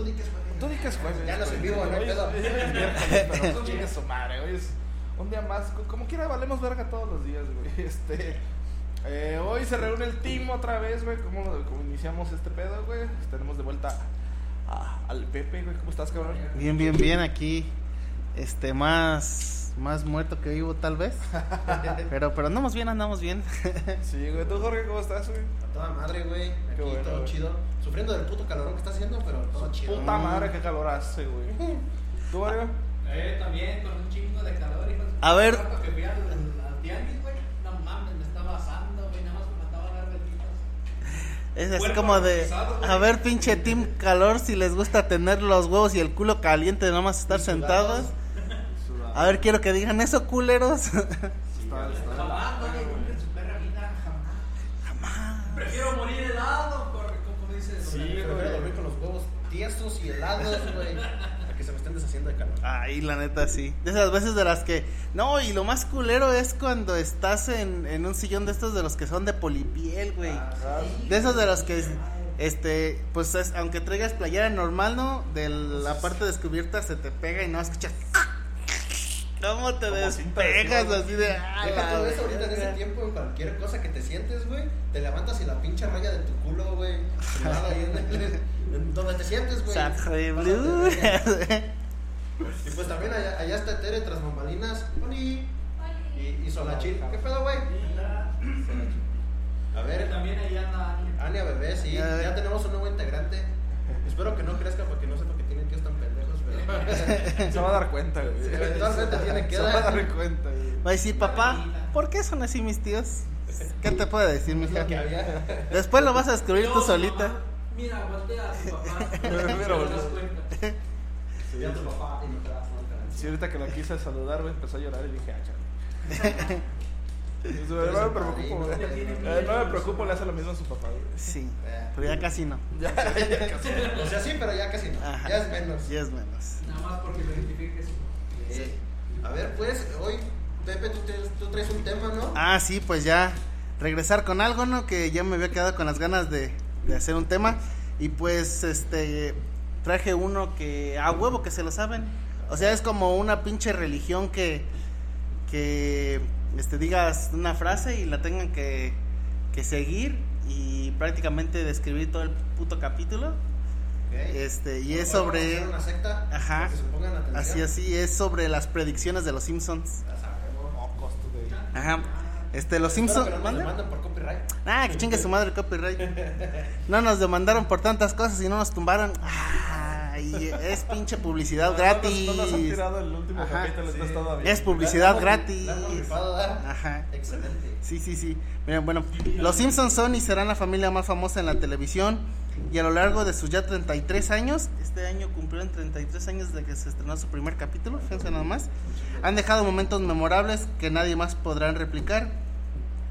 Tú di que es jueves. Tú di que es jueves. Ya no güey. en vivo, no hay Hoy es- pedo. hoy es miércoles, pero chingue su madre. Hoy es un día más. co- Como quiera, valemos verga todos los días, güey. Este. eh, hoy se reúne el team otra vez, güey. ¿Cómo, cómo iniciamos este pedo, güey? Tenemos de vuelta a- al Pepe, güey. ¿Cómo estás, cabrón? Bien, bien, bien, aquí, este, más, más muerto que vivo tal vez, pero, pero andamos bien, andamos bien. Sí, güey. ¿Tú, Jorge, cómo estás, güey? A toda madre, güey. Aquí Qué bueno, todo güey. chido. Sufriendo del puto calorón que está haciendo, pero todo chido. Puta madre, qué calor hace, güey. ¿Tú, Mario? Eh, también con un chingo de calor, hijo. de- A ver. Rato que fui al, al tianguis, güey. No mames, me estaba asando, güey. Nada más me mataba a dar. Es así como de, a ver, pinche team calor, si les gusta tener los huevos y el culo caliente, nada más estar sentados. A ver, quiero que digan eso, culeros. Está, está Jamás, no le su perra vida, jamás. Prefiero morir helado, como dice Sí, Prefiero güey. dormir con los huevos tiesos y helados, güey. A que se me estén deshaciendo de calor. Ay, la neta, sí. De esas veces de las que... No, y lo más culero es cuando estás en, en un sillón de estos de los que son de polipiel, güey. Ah, De esos de los que, este, pues es- aunque traigas playera normal, ¿no? De la parte descubierta se te pega y no escuchas. ¿Cómo te Como despegas así de... "Ah, Deja todo eso ahorita en ese verga"? tiempo, en cualquier cosa que te sientes, güey, te levantas y la pinche raya de tu culo, güey, sudada ahí en, el- en donde te sientes, güey. Y pues también allá, allá está Tere tras bambalinas, Oli, y, y Solachil. ¿Qué pedo, güey? A ver, también ahí anda Ania. Ania Bebé, sí, Ya. tenemos un nuevo integrante. Espero que no crezca porque no sé por qué tienen tíos tan pendejos, pero... Se va a dar cuenta, güey. Sí, eventualmente tiene que Se va a dar. dar cuenta, güey. Va a decir, papá, ¿por qué son así mis tíos? ¿Qué te puede decir, mija? Después lo vas a descubrir tú Yo, solita. mamá, Mira, voltea a tu papá. Mira, voltea. Y a tu papá y no. Sí, ahorita que la quise saludar, güey, empezó a llorar y dije, ah. Eso, No me preocupo, güey. Eh, No me preocupo, le hace lo mismo a su papá, güey. Sí, pero ya casi no. Ya, ya casi. O sea, sí, pero ya casi no. Ya es menos. Ya es menos. Nada más porque lo identifiques. Sí. A ver, pues, hoy, Pepe, tú, te- tú traes un tema, ¿no? Ah, sí, pues ya regresar con algo, ¿no? Que ya me había quedado con las ganas de, de hacer un tema. Y pues, este, traje uno que a huevo que se lo saben. O sea, es como una pinche religión que, que, este, digas una frase y la tengan que, que seguir y prácticamente describir todo el puto capítulo. Ok. Este, y es sobre, una secta. Ajá. Que se pongan atención. así, así, es sobre las predicciones de los Simpsons. Ya sabemos. Mocos, tú, güey. Ajá. Este, los Simpsons. no nos demandan por copyright. Ah, que chingue su madre el copyright. No nos demandaron por tantas cosas y no nos tumbaron. Es pinche publicidad No, gratis. No nos han tirado el último Ajá, capítulo, sí. está todo bien. Es publicidad La gratis. la. Ajá. Excelente. Sí, sí, sí. Miren, bueno, los Simpsons son y serán la familia más famosa en la televisión. Y a lo largo de sus ya 33 años, este año cumplieron 33 años de que se estrenó su primer capítulo, fíjense nada más. Han dejado momentos memorables que nadie más podrán replicar.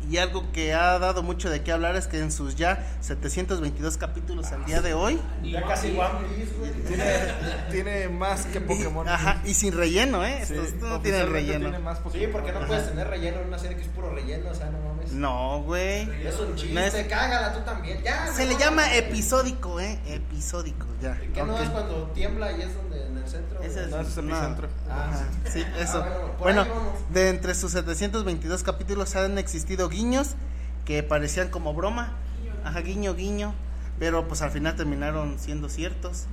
Y algo que ha dado mucho de qué hablar es que en sus ya 722 capítulos al día de hoy, Ya casi One Piece, güey. Tiene, tiene más que y, Pokémon. ajá, y sin relleno, ¿eh? Sí, Esto, esto no tiene oficialmente relleno. tiene más Sí, porque no puedes tener relleno en una serie que es puro relleno, o sea, no mames. No, güey. Es un chiste, No es- cágala tú también. Ya, Se le llama episódico, ¿eh? Episódico, ya. ¿Qué no es cuando tiembla y es el centro? Ese güey? No, ese es el no. epicentro. Ah, Ajá, sí, eso. Ah, bueno, de entre sus 722 capítulos han existido guiños que parecían como broma. Ajá, guiño, guiño. Pero pues al final terminaron siendo ciertos.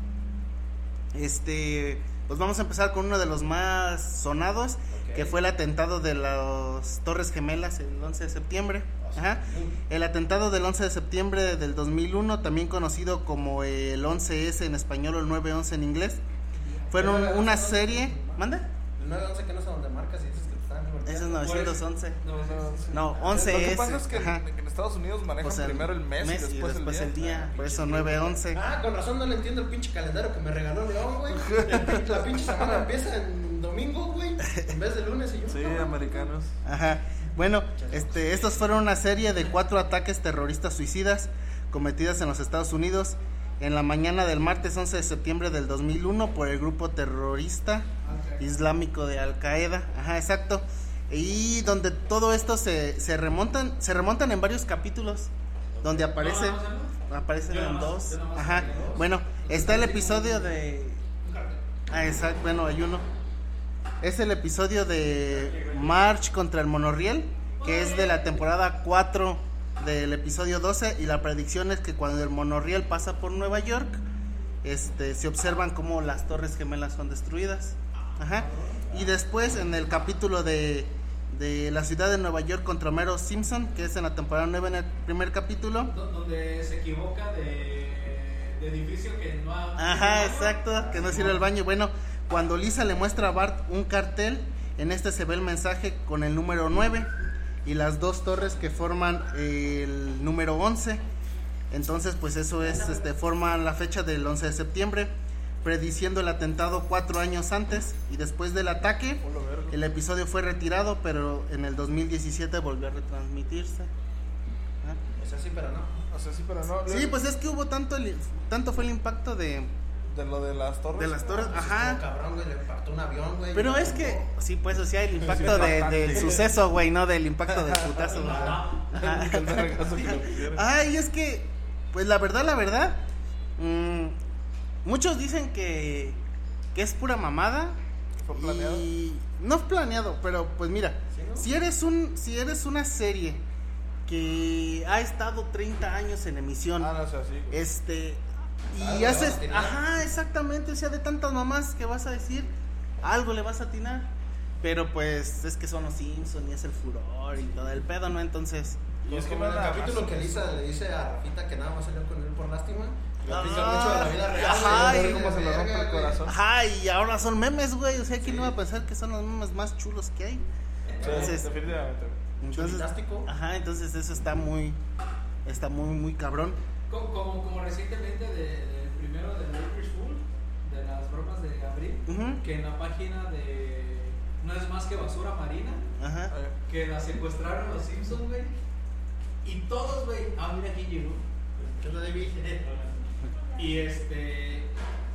Este, pues vamos a empezar con uno de los más sonados, que fue el atentado de las Torres Gemelas el 11 de septiembre. Ajá. El atentado del 11 de septiembre del 2001, también conocido como el 11S en español o el 911 en inglés, fueron El 911 una es- serie. ¿Manda? El 911 que no sé dónde marcas y dices que te están golpeando. Ese es 911. No, sí. No, 11 Lo que es. pasa es que en, Estados Unidos manejan Pues primero el mes, y después, el día. Por eso 911. Ah, con razón no le entiendo el pinche calendario que me regaló León, güey. La pinche semana empieza en domingo, güey, en vez de lunes y yo. Sí, no, americanos. Ajá. Bueno, este, estos fueron una serie de cuatro ataques terroristas suicidas cometidas en los Estados Unidos en la mañana del martes 11 de septiembre del 2001 por el grupo terrorista islámico de Al Qaeda. Ajá, exacto. Y donde todo esto se, se remontan se remontan en varios capítulos donde aparece aparecen Yo en nomás- dos. yo Ajá. dos. Bueno, está el episodio de. Ah, exacto, bueno, hay uno. Es el episodio de March contra el monorriel, que es de la temporada 4 del episodio 12 y la predicción es que cuando el monorriel pasa por Nueva York, este se observan cómo las torres gemelas son destruidas. Ajá. Y después en el capítulo de de la ciudad de Nueva York contra Homero Simpson, que es en la temporada 9 en el primer capítulo. Do- Donde se equivoca de, de edificio que no ha. Ajá, exacto, que no sirve el baño. Bueno, cuando Lisa le muestra a Bart un cartel, en este se ve el mensaje con el número 9 y las dos torres que forman el número 11. Entonces, pues eso es, este, forman la fecha del 11 de septiembre, prediciendo el atentado cuatro años antes y después del ataque. El episodio fue retirado, pero en el 2017 volvió a retransmitirse. ¿Ah? O sea, sí, pero no. O sea, sí, pero no. Sí, pues es que hubo tanto, el- tanto fue el impacto de, De lo de las torres. de las torres. Pues Ajá. cabrón, güey, le partió un avión, güey. Pero es que, sí, pues, o sea, el impacto Sí, de- del suceso, güey, no del impacto del putazo. le pusieron. Ay, es que, pues la verdad, la verdad, mm, muchos dicen que, que es pura mamada. ¿Fue planeado? Y no es planeado, pero pues mira, ¿Sí, no? si eres un, si eres una serie que ha estado 30 años en emisión, Ah, no sé, así. güey. este y Algo vas haces ajá exactamente o sea de tantas mamás que vas a decir algo le vas a atinar pero pues es que son los Simpson y es el furor y todo el pedo no entonces Y es que en el capítulo que Lisa le dice a Rafita que nada más salió con él por lástima. Le Ah, mucho a la vida real. ajá, y- de cómo se le rompe verga, el güey. corazón. ajá y ahora son memes güey o sea quién Sí. no va a pensar que son los memes más chulos que hay Sí, entonces definitivamente. entonces ajá entonces eso está muy está muy muy cabrón Como, como, como recientemente de- del primero de Lakers Fool, de las bromas de abril, Ujú. que en la página de No es más que basura marina, ajá que la secuestraron los Simpsons, güey. Y todos, güey, ah, mira quién llegó. ¿Qué te debí? Y este.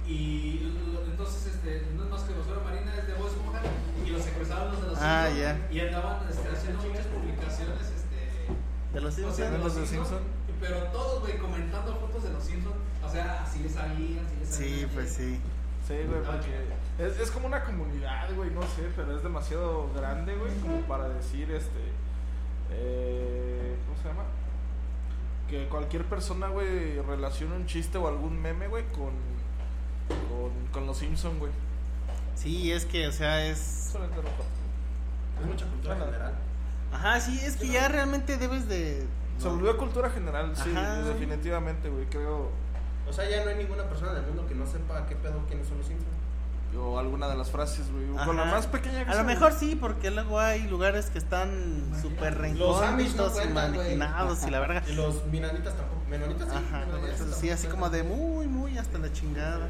Y lo- entonces, este, no es más que basura marina, es de voz Esponja, y los secuestraron los de los Ah, Simpsons. ya. Y andaban este, haciendo muchas publicaciones, este. de los o sea, Simpsons de los de Simpson. Pero todos, güey, comentando fotos de los Simpsons. O sea, así les salían, así les salían. sí pues sí Sí, güey, porque es, es como una comunidad, güey, no sé, pero es demasiado grande, güey, como para decir, este, eh, ¿cómo se llama? Que cualquier persona, güey, relacione un chiste o algún meme, güey, con, con, con los Simpson, güey. sí es que o sea es. Es mucha cultura general. ajá sí es que ya realmente debes de Se volvió cultura general, sí, Ajá. definitivamente, güey, creo, O sea, ya no hay ninguna persona del mundo que no sepa qué pedo quiénes son los Simpsons. o alguna de las frases, güey, con la más pequeña que A lo mejor sí, porque luego hay lugares que están súper Amish no recónditos y la verga. Y los menonitas tampoco. Menonitas sí. Ajá, menonitas sí, así como de muy, muy hasta la chingada.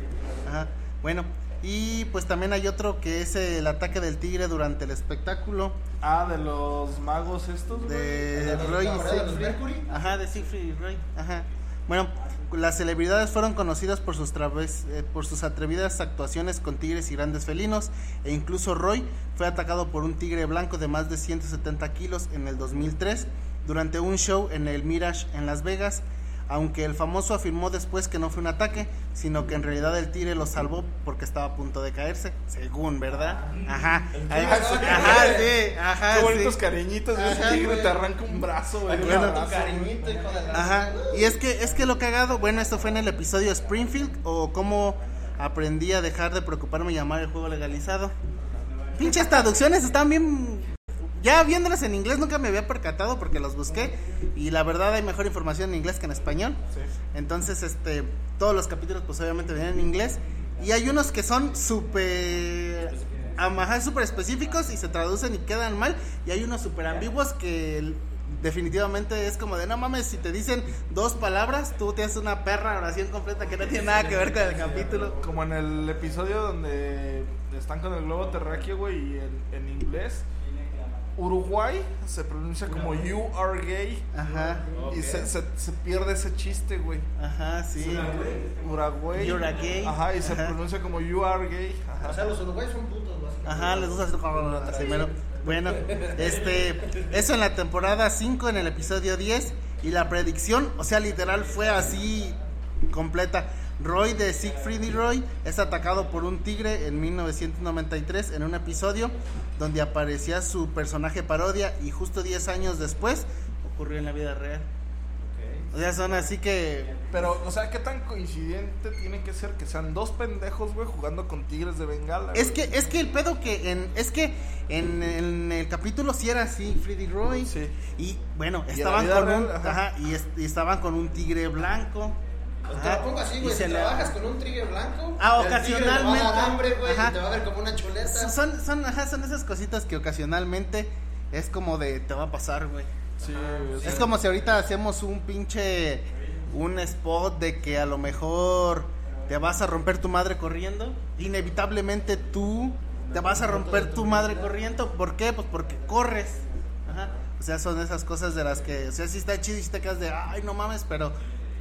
Ajá, bueno, y pues también hay otro que es el ataque del tigre durante el espectáculo Ah, de los magos estos, de ¿De los Roy y. Mercury? Ajá, de Siegfried y Roy. Ajá. Bueno, las celebridades fueron conocidas por sus, traves- eh, por sus atrevidas actuaciones con tigres y grandes felinos, e incluso Roy fue atacado por un tigre blanco de más de 170 kilos en el 2003 durante un show en el Mirage en Las Vegas, aunque el famoso afirmó después que no fue un ataque, sino que en realidad el tigre lo salvó porque estaba a punto de caerse, según, ¿verdad? Ajá. Ajá, sí, ajá, sí, Qué bonitos sí. cariñitos. Ajá, Ese tigre güey. te arranca un brazo, güey. Bueno. con tu abrazo, cariñito, hijo de la- Ajá, y es que es que lo cagado, bueno, esto fue en el episodio Springfield o cómo aprendí a dejar de preocuparme y llamar el juego legalizado. Pinches traducciones están bien ya viéndolas en inglés nunca me había percatado porque los busqué y la verdad hay mejor información en inglés que en español. Sí. Entonces, este, todos los capítulos pues obviamente vienen en inglés y hay unos que son súper ajá, súper específicos y se traducen y quedan mal y hay unos súper ambiguos que definitivamente es como de no mames si te dicen dos palabras tú te haces una perra oración completa que no tiene nada que ver con el capítulo. Como en el episodio donde están con el globo terráqueo, güey, y en, en inglés. Uruguay se pronuncia como you are gay. Ajá, Y se, se, se pierde ese chiste, güey. ajá, sí. Uruguay. You're a gay. Ajá, y se Ajá. pronuncia como you are gay. O Ajá. sea, los uruguayos son putos, básicamente. Ajá, les gusta hacer como así, mero. Bueno, este, eso en la temporada 5, en el episodio 10, Y la predicción, o sea, literal fue así completa. Roy de Siegfried y Roy es atacado por un tigre en 1993 en un episodio donde aparecía su personaje parodia y justo 10 años después ocurrió en la vida real. O sea, son así que... Pero, o sea, ¿qué tan coincidente tiene que ser que sean dos pendejos, güey, jugando con tigres de bengala? Es güey? que, es que el pedo que en, es que en, en el capítulo sí era así, Freddy Roy. Sí. Y bueno, estaban con real, un, ajá. ajá, y, es- y estaban con un tigre blanco. Pues te lo pongo así, güey. Si le- trabajas con un tigre blanco, Ah, tigre te va a ocasionalmente. dar hambre, güey, te va a ver como una chuleta. Son, son, ajá, son esas cositas que ocasionalmente es como de te va a pasar, güey. Sí, Es como si ahorita hacemos un pinche un spot de que a lo mejor te vas a romper tu madre corriendo. Inevitablemente tú te vas a romper tu madre corriendo. ¿Por qué? Pues porque corres. Ajá. O sea, son esas cosas de las que, o sea, sí está chido y sí te quedas de, ay, no mames, pero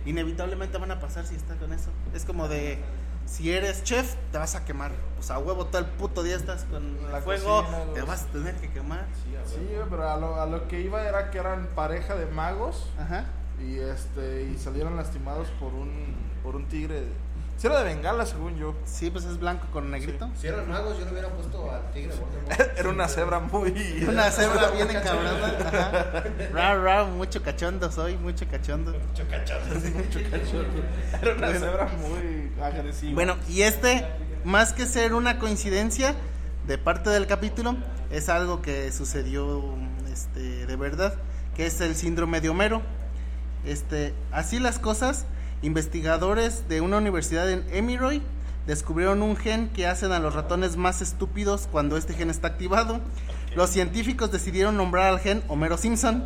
inevitablemente van a pasar si estás con eso. Es como de, si eres chef, te vas a quemar. Pues a huevo todo el puto día estás con La el fuego, cocina, te los- vas a tener que quemar. Sí, pero a lo, a lo que iba era que eran pareja de magos Ajá. y este y salieron lastimados por un por un tigre. Si era de bengala, según yo. Sí, pues es blanco con negrito. Si eran magos, yo le hubiera puesto al tigre. Era una cebra muy Una cebra bien encabronada. Ajá. Ra, ra, mucho cachondo soy, mucho cachondo. Era una cebra muy agresiva. Bueno, y este, más que ser una coincidencia de parte del capítulo, es algo que sucedió este, de verdad, que es el síndrome de Homero. Este, así las cosas, investigadores de una universidad en Emiroy descubrieron un gen que hacen a los ratones más estúpidos cuando este gen está activado. Los científicos decidieron nombrar al gen Homero Simpson.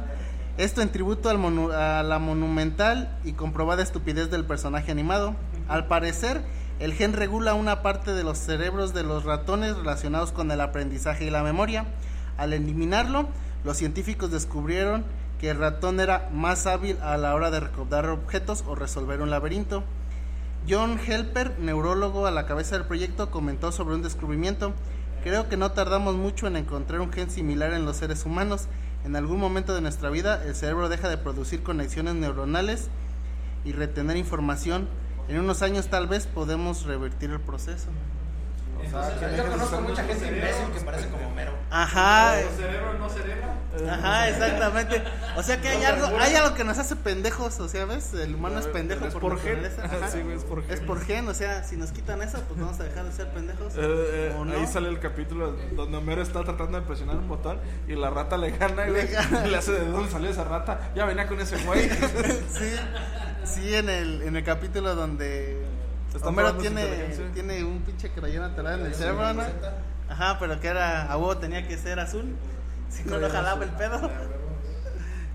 Esto en tributo al a la monumental y comprobada estupidez del personaje animado. Al parecer, el gen regula una parte de los cerebros de los ratones relacionados con el aprendizaje y la memoria. Al eliminarlo, los científicos descubrieron que el ratón era más hábil a la hora de recordar objetos o resolver un laberinto. John Helper, neurólogo a la cabeza del proyecto, comentó sobre un descubrimiento. Creo que no tardamos mucho en encontrar un gen similar en los seres humanos. En algún momento de nuestra vida, el cerebro deja de producir conexiones neuronales y retener información. En unos años tal vez podemos revertir el proceso. O sea, Entonces, Yo conozco mucha gente imbécil que parece como Homero. Ajá, ¿El cerebro no cerebro? Ajá, exactamente. O sea que hay algo, hay algo que nos hace pendejos, o sea, ¿ves? El humano es pendejo Es por, por gen. Sí, es por gen. Es por gen, o sea, si nos quitan eso, pues vamos a dejar de ser pendejos. Eh, eh, ¿O no? Ahí sale el capítulo donde Homero está tratando de presionar un botón y la rata le gana, güey. Le gana. Y le hace de dónde salió esa rata. Ya venía con ese güey. Sí, sí, en el, en el capítulo donde Homero tiene, tiene un pinche crayón atorado en el cerebro, ¿no? Ajá, pero que era, a huevo tenía que ser azul. Si no lo jalaba el pedo.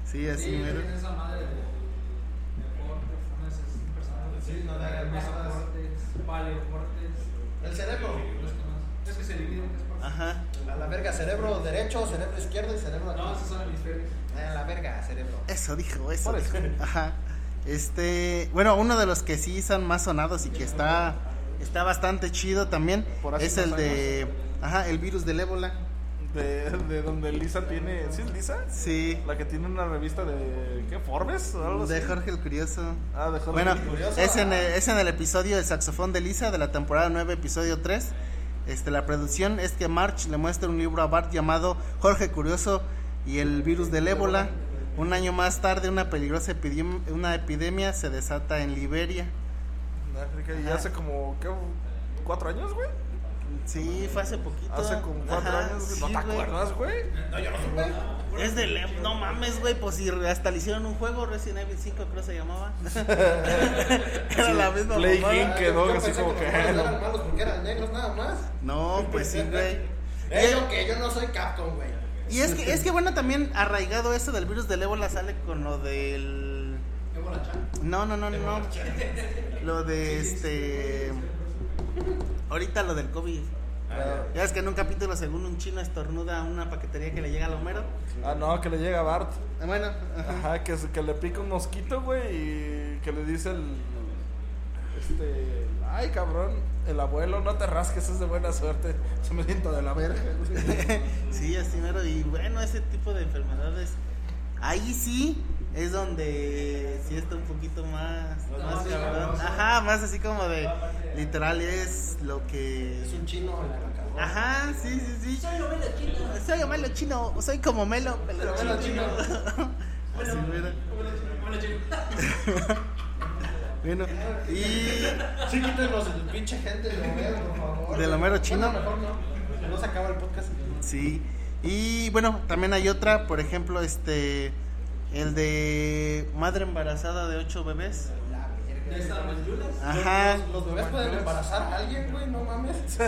Sí, así, Sí, mero. esa madre de deportes, personaje. Sí, no. Mesocortes, paleocortes. El cerebro. Es que se divide en tres partes. Ajá. A la verga, cerebro derecho, cerebro izquierdo y cerebro. No, esos son hemisferios. A la verga, cerebro. Eso dijo, eso. Dijo. Ajá. Este, bueno, uno de los que sí son más sonados y que está está bastante chido también Por es el de ajá, el virus del ébola. De, de donde Lisa tiene. ¿Sí es Lisa? Sí. La que tiene una revista de. ¿Qué? ¿Forbes? O algo De así. Jorge el Curioso. Ah, de Jorge. Bueno, el Curioso. es en, el, es en el episodio El saxofón de Lisa de la temporada 9, episodio 3. Este, la producción es que March le muestra un libro a Bart llamado Jorge Curioso y el virus del ébola. Un año más tarde, una peligrosa epidem- una epidemia se desata en Liberia. En África, Y hace como. ¿Qué? ¿Cuatro años, güey? Sí, fue hace poquito. Hace como cuatro Ajá, años, güey. ¿No sí, te güey. acuerdas, güey? No, yo no supe. Es del em- no mames, güey, pues si hasta le hicieron un juego, Resident Evil 5 creo se llamaba. Era la misma Play quedó Yo así como que. juegos eran malos porque eran negros nada más. No, pues sí, güey. Eso que yo no soy Capcom, güey. Y es que, es que bueno, también arraigado eso del virus del ébola sale con lo del... Ébola Chan. No, no, no, no. Lo de este... Ahorita lo del COVID. Ya es que en un capítulo, según un chino estornuda a una paquetería que le llega al Homero. Ah, no, que le llega a Bart. Ah, Bueno, ajá. Ajá, que, que le pica un mosquito, güey, y que le dice el. Este. Ay, cabrón, el abuelo, no te rasques, es de buena suerte. Se me siento de la verga. sí, así mero. Y bueno, ese tipo de enfermedades. Ahí sí, es donde sí está un poquito más, Más más cabrón. sabroso. Ajá, más así como de literal es lo que Es un chino la. Ajá, sí, sí, sí. Soy Melo chino. Soy Melo chino, soy como Melo, Melo chino. chino. Así, mira. Bueno, y Sí, quítenos el pinche gente de Homero, por favor. ¿Del Homero chino? Bueno, mejor no. No se acaba el podcast. sí. Y bueno, también hay otra, por ejemplo, este el de madre embarazada de ocho bebés. Ajá. Los, los bebés pueden embarazar a alguien, güey, no mames. Sí,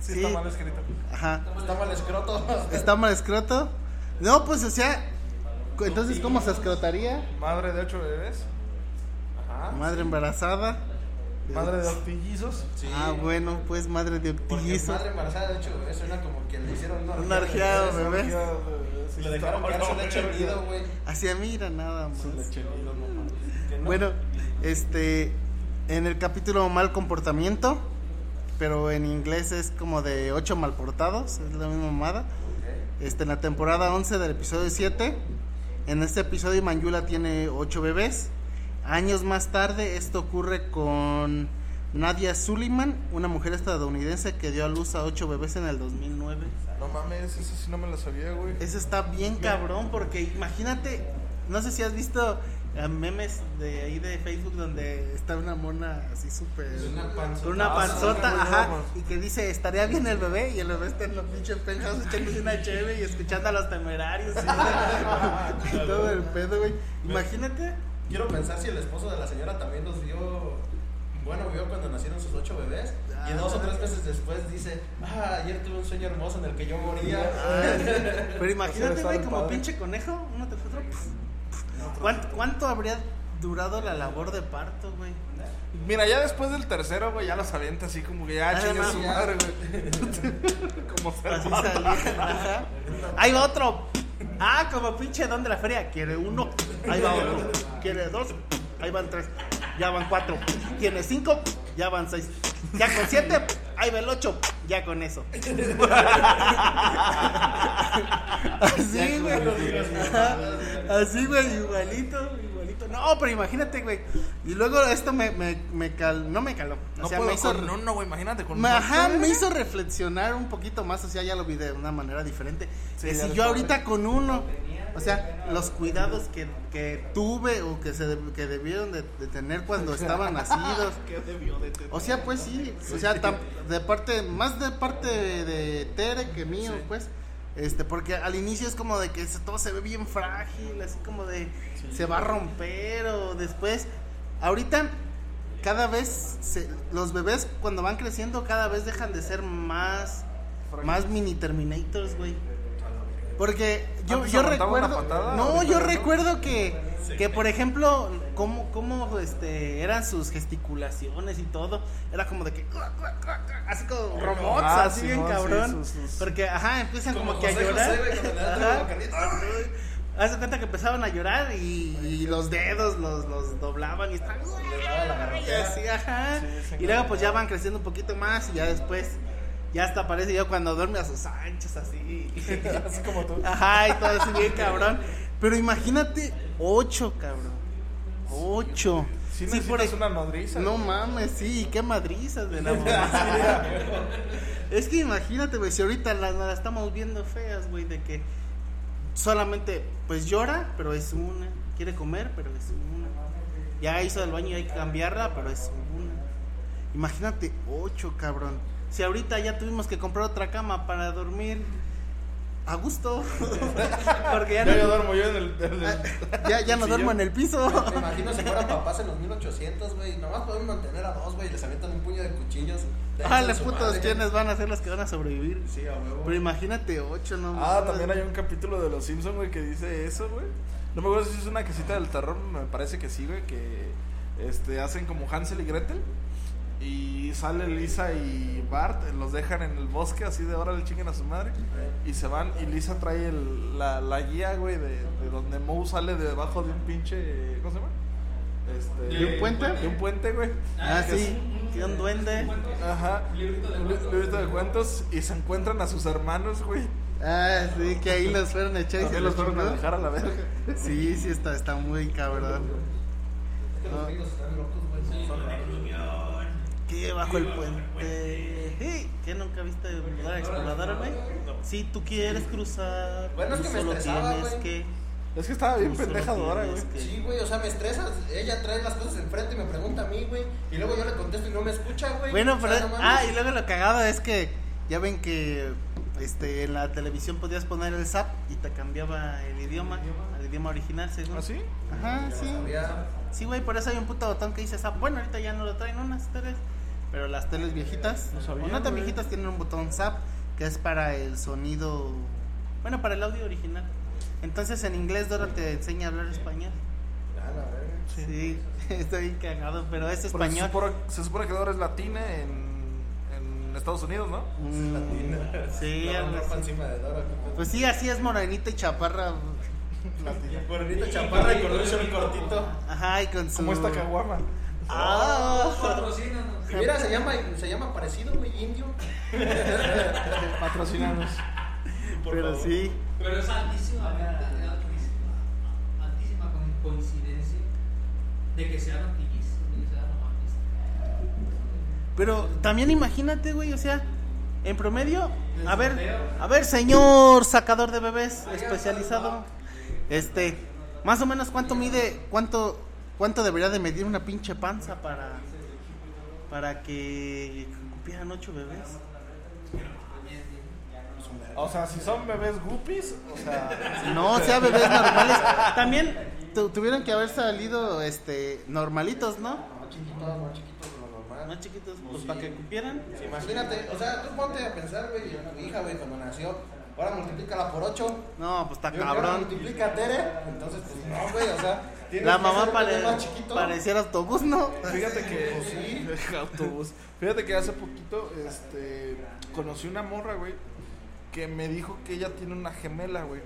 Sí. está mal escrito. Ajá. Está mal escroto. ¿Está mal escroto? No, pues o sea, entonces ¿cómo se escrotaría? Madre de ocho bebés. Ajá. Madre embarazada. Madre de octillizos. Sí. Ah, bueno, pues madre de Porque octillizo. madre embarazada, de hecho, bebé suena como que le hicieron Una orgía, bebé. Sí, Le dejaron está- caer su leche en nido, güey. Hacia mira nada más. Su leche en nido, no mames. Que no. Bueno, este, en el capítulo mal comportamiento, pero en inglés es como de ocho mal portados, es la misma mamada. Este, en la temporada 11 del episodio 7, en este episodio Manjula tiene ocho bebés. Años más tarde, esto ocurre con Nadia Suleiman, una mujer estadounidense que dio a luz a ocho bebés en el 2009. No mames, eso sí no me lo sabía, güey. Eso está bien cabrón porque imagínate, no sé si has visto eh, memes de ahí de Facebook donde está una mona así súper Una panzota. una Ah, panzota, ajá, y que dice, estaría bien el bebé y el bebé está en los pinches penthouse echándose una cheve y escuchando a los temerarios y, y todo el pedo, güey. Imagínate. Quiero pensar si el esposo de la señora también los vio. Bueno, vio cuando nacieron sus ocho bebés. Y dos o tres meses después dice: Ah, ayer tuve un sueño hermoso en el que yo moría. Pero imagínate, güey, como padre. pinche conejo, uno te otro. ¿Cuánto, ¿Cuánto habría durado la labor de parto, güey? Mira, ya después del tercero, güey, ya los avienta así como que ya Ah, chingue no, su madre, güey. como Así. Ahí va otro. Ah, como pinche don de la feria. Quiere uno. Ahí va otro. Quiere dos. Ahí van tres. Ya van cuatro. Tiene cinco. Ya van seis. Ya con siete. Ahí va el ocho. Ya con eso. Así, güey. Así, güey. Igualito, igualito. No, pero imagínate, güey. Y luego esto me, me, me cal... No me caló. O No sea, puedo me hizo... con uno, güey, imagínate con Me- uno. Ajá, me hizo reflexionar un poquito más, o sea, ya lo vi de una manera diferente. Sí, que ya si yo ahorita con uno, o sea, los cuidados que, que tuve o que se de- que debieron de, de tener cuando estaban nacidos. ¿Qué debió de tener? O sea, pues sí, o sea, tam- de parte, más de parte de Tere que mío, Sí. pues. Este, porque al inicio es como de que todo se ve bien frágil, así como de se va a romper o después. Ahorita cada vez se- los bebés cuando van creciendo cada vez dejan de ser más más mini Terminators, güey. Porque yo, yo recuerdo patada, No, yo recuerdo que que por ejemplo, cómo cómo este eran sus gesticulaciones y todo, era como de que así como robots, Ah, así bien sí, cabrón. sus- sus- Porque ajá, empiezan como, Como que a llorar. José. Haz de cuenta que empezaban a llorar y, y los dedos los, los doblaban y estaban. Y así, ajá. Y luego pues ya van creciendo un poquito más y ya después ya hasta aparece yo cuando duerme a sus anchos así. Así como tú. Ajá, y todo así bien cabrón. Pero imagínate, ocho, cabrón. Ocho. Sí, Sí, por- una nodriza. No güey. mames, sí, qué madrizas de la es que imagínate, güey, si ahorita las la estamos viendo feas, güey, de que solamente, pues llora, pero es una. Quiere comer, pero es una. Ya hizo el baño y hay que cambiarla, pero es una. Imagínate, ocho, cabrón. Si ahorita ya tuvimos que comprar otra cama para dormir a gusto. Porque ya Ya yo no, duermo yo en el. en el- ya, ya no Sí, duermo yo- en el piso. Me imagino si fueran papás en los 1800, güey. Nomás pueden mantener a dos, güey. Les avientan un puño de cuchillos. Déjense su putos. ¿quiénes van a ser los que van a sobrevivir? Sí, a huevo. Pero imagínate ocho, no Ah, también hay un capítulo de Los Simpsons, güey, que dice eso, güey. No me acuerdo si es una casita del terror, me parece que sí, güey, que este, hacen como Hansel y Gretel. Y sale Lisa y Bart, los dejan en el bosque, así de ahora le chinguen a su madre. Y se van, y Lisa trae el- la, la guía, güey, de, de donde Moe sale debajo de un pinche. ¿Cómo se llama? Este, ¿De un puente? De un puente, güey. Ah, Que sí. y un duende. Ajá. Un librito de cuentos. librito de cuentos y se encuentran a sus hermanos, güey. Ah, sí, que ahí los fueron a echar y se los fueron a dejar a la verga. Sí, sí, está, está muy cabrón. Es que los gringos están locos, güey. Son raros. ¿Qué bajo el puente? Sí, ¿Qué nunca viste Dora Exploradora, güey? Si tú quieres cruzar, Bueno, es tú que me solo estresaba, tienes güey. que. Es que estaba bien tú solo pendeja Dora, güey. que- Sí, güey, o sea, me estresa. Ella trae las cosas enfrente y me pregunta a mí, güey. Y luego yo le contesto y no me escucha, güey. Bueno, O sea, pero. no ah, y luego lo cagado es que ya ven que este, en la televisión podías poner el zap y te cambiaba el idioma, el idioma original, según. ¿Ah, sí? Ajá, sí. Sí, güey, por eso hay un puto botón que dice zap. Bueno, ahorita ya no lo traen unas teles, pero las teles viejitas, No sabía, o no tan güey. viejitas, tienen un botón zap que es para el sonido, bueno, para el audio original. Entonces en inglés Dora te enseña a hablar español. Ah, la verga. Sí, estoy bien cagado, pero es español. supone, se supone que Dora es latina en, en Estados Unidos, ¿no? Mm, sí, La algo ropa así. encima de Dora. Pues sí, así es morenita y chaparra. Morenita chaparra y con un cortito. Ajá, y con su... Como esta caguama. Ah, Patrocínanos. Y mira, se llama, se llama parecido, güey, indio. Patrocinanos. Por pero favor. sí. Pero es altísimamente, altísima, altísima co- coincidencia de que sean que amantistas. Pero también imagínate, güey, o sea, en promedio, a ver, a ver, señor sacador de bebés especializado, este, más o menos cuánto mide, cuánto, cuánto debería de medir una pinche panza para, para que cupieran ocho bebés. O sea, si son bebés guppies, o sea, No, o sea, bebés normales. También tu- tuvieron que haber salido, este, normalitos, ¿no? Más chiquitos, más chiquitos de lo normal. Más chiquitos, pues para que cupieran. Sí, Imagínate, o sea, tú ponte a pensar, güey, tu hija, güey, cuando nació. Ahora multiplícala por 8. No, pues está ahora cabrón. multiplica a Tere. Entonces, pues no, güey, o sea. La mamá pare- pareciera autobús, ¿no? fíjate que Pues sí. autobús. Fíjate que hace poquito este conocí una morra, güey, que me dijo que ella tiene una gemela, güey.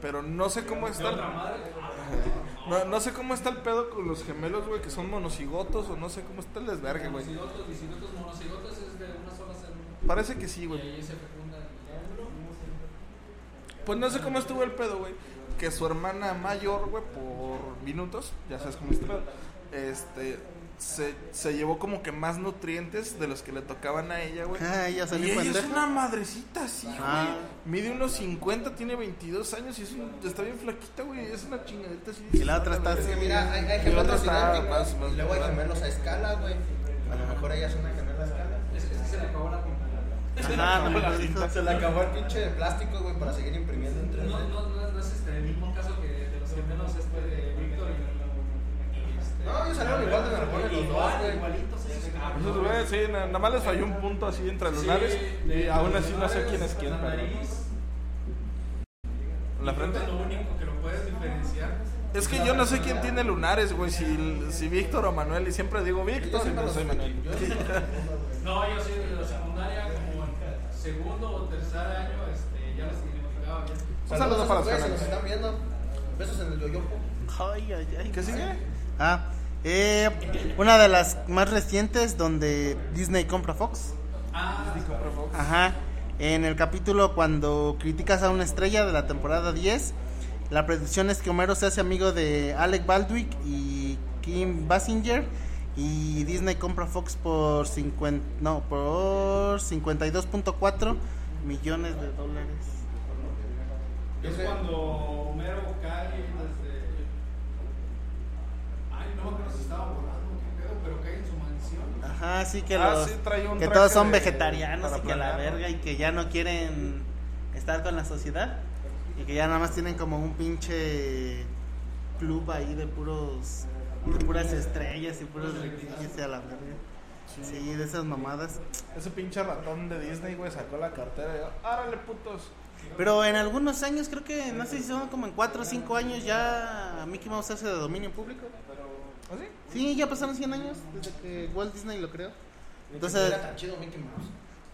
Pero no sé cómo está el, no, no sé cómo está el pedo con los gemelos, güey, que son monocigotos o no sé cómo está el desvergue, güey. Monocigotos, dicigotos, monocigotos es de una sola célula. Parece que sí, Y güey. ahí se fecunda el óvulo. Pues no sé cómo estuvo el pedo, güey. Que su hermana mayor, güey, por minutos, ya sabes cómo está el pedo, este, se, se llevó como que más nutrientes de los que le tocaban a ella, güey. Ah, ella y salió ella es una madrecita así, güey. Ah. Mide unos 50, tiene 22 años y es un- está bien flaquita, güey. Es una chingadita así. Y la otra está así. mira, hay, hay Y la otra gemelos está idénticos. más- más- y luego hay gemelos a escala, güey. A lo mejor ella es una gemela a escala. Es, que se le acabó la pintura. Se le acabó el pinche plástico, güey, para seguir imprimiendo en 3D. No, no, no, no es este, el mismo caso que de los gemelos este de Víctor y, y este. No, ellos salieron igual de narcones los dos, güey. Igualitos esos cabros. Esos, güey, sí, na- nada más les falló un punto así entre Sí, lunares. y aún así no sé quién es quién. La pero- nariz. ¿En la frente? Lo único que lo puedes diferenciar. Es que yo no sé quién tiene lunares, güey. Si, si Víctor o Manuel. Y siempre digo Yo Víctor y siempre no los soy Manuel. yo. No, yo soy de la secundaria, como en segundo o tercer año, este, ya los identificaba bien. Un saludo para los canales. Besos en el yoyopo. Ay, ay, ay. ¿Qué sigue? Ah, eh, una de las más recientes donde Disney compra Fox. Ah, Ajá. En el capítulo cuando criticas a una estrella de la temporada 10, la predicción es que Homero se hace amigo de Alec Baldwin y Kim Basinger y Disney compra Fox por 50, no, por 52.4 millones de dólares. es cuando Homero cae no me acuerdo si estaba volando, qué pedo, pero cae en su mansión. Ajá, sí que Ah, los sí, trae un que todos son vegetarianos y que la verga y que ya no quieren estar con la sociedad y que ya nada más tienen como un pinche club ahí de puros de puras estrellas y puros y a la verga. Sí, de esas mamadas. Ese pinche ratón de Disney, güey, sacó la cartera y dijo, árale, putos. Pero en algunos años, creo que no sé si son como en 4 o 5 años ya Mickey Mouse se hace de dominio público. ¿Así? Sí, ya pasaron 100 años desde que Walt Disney lo creó. Entonces, era tan chido Mickey Mouse.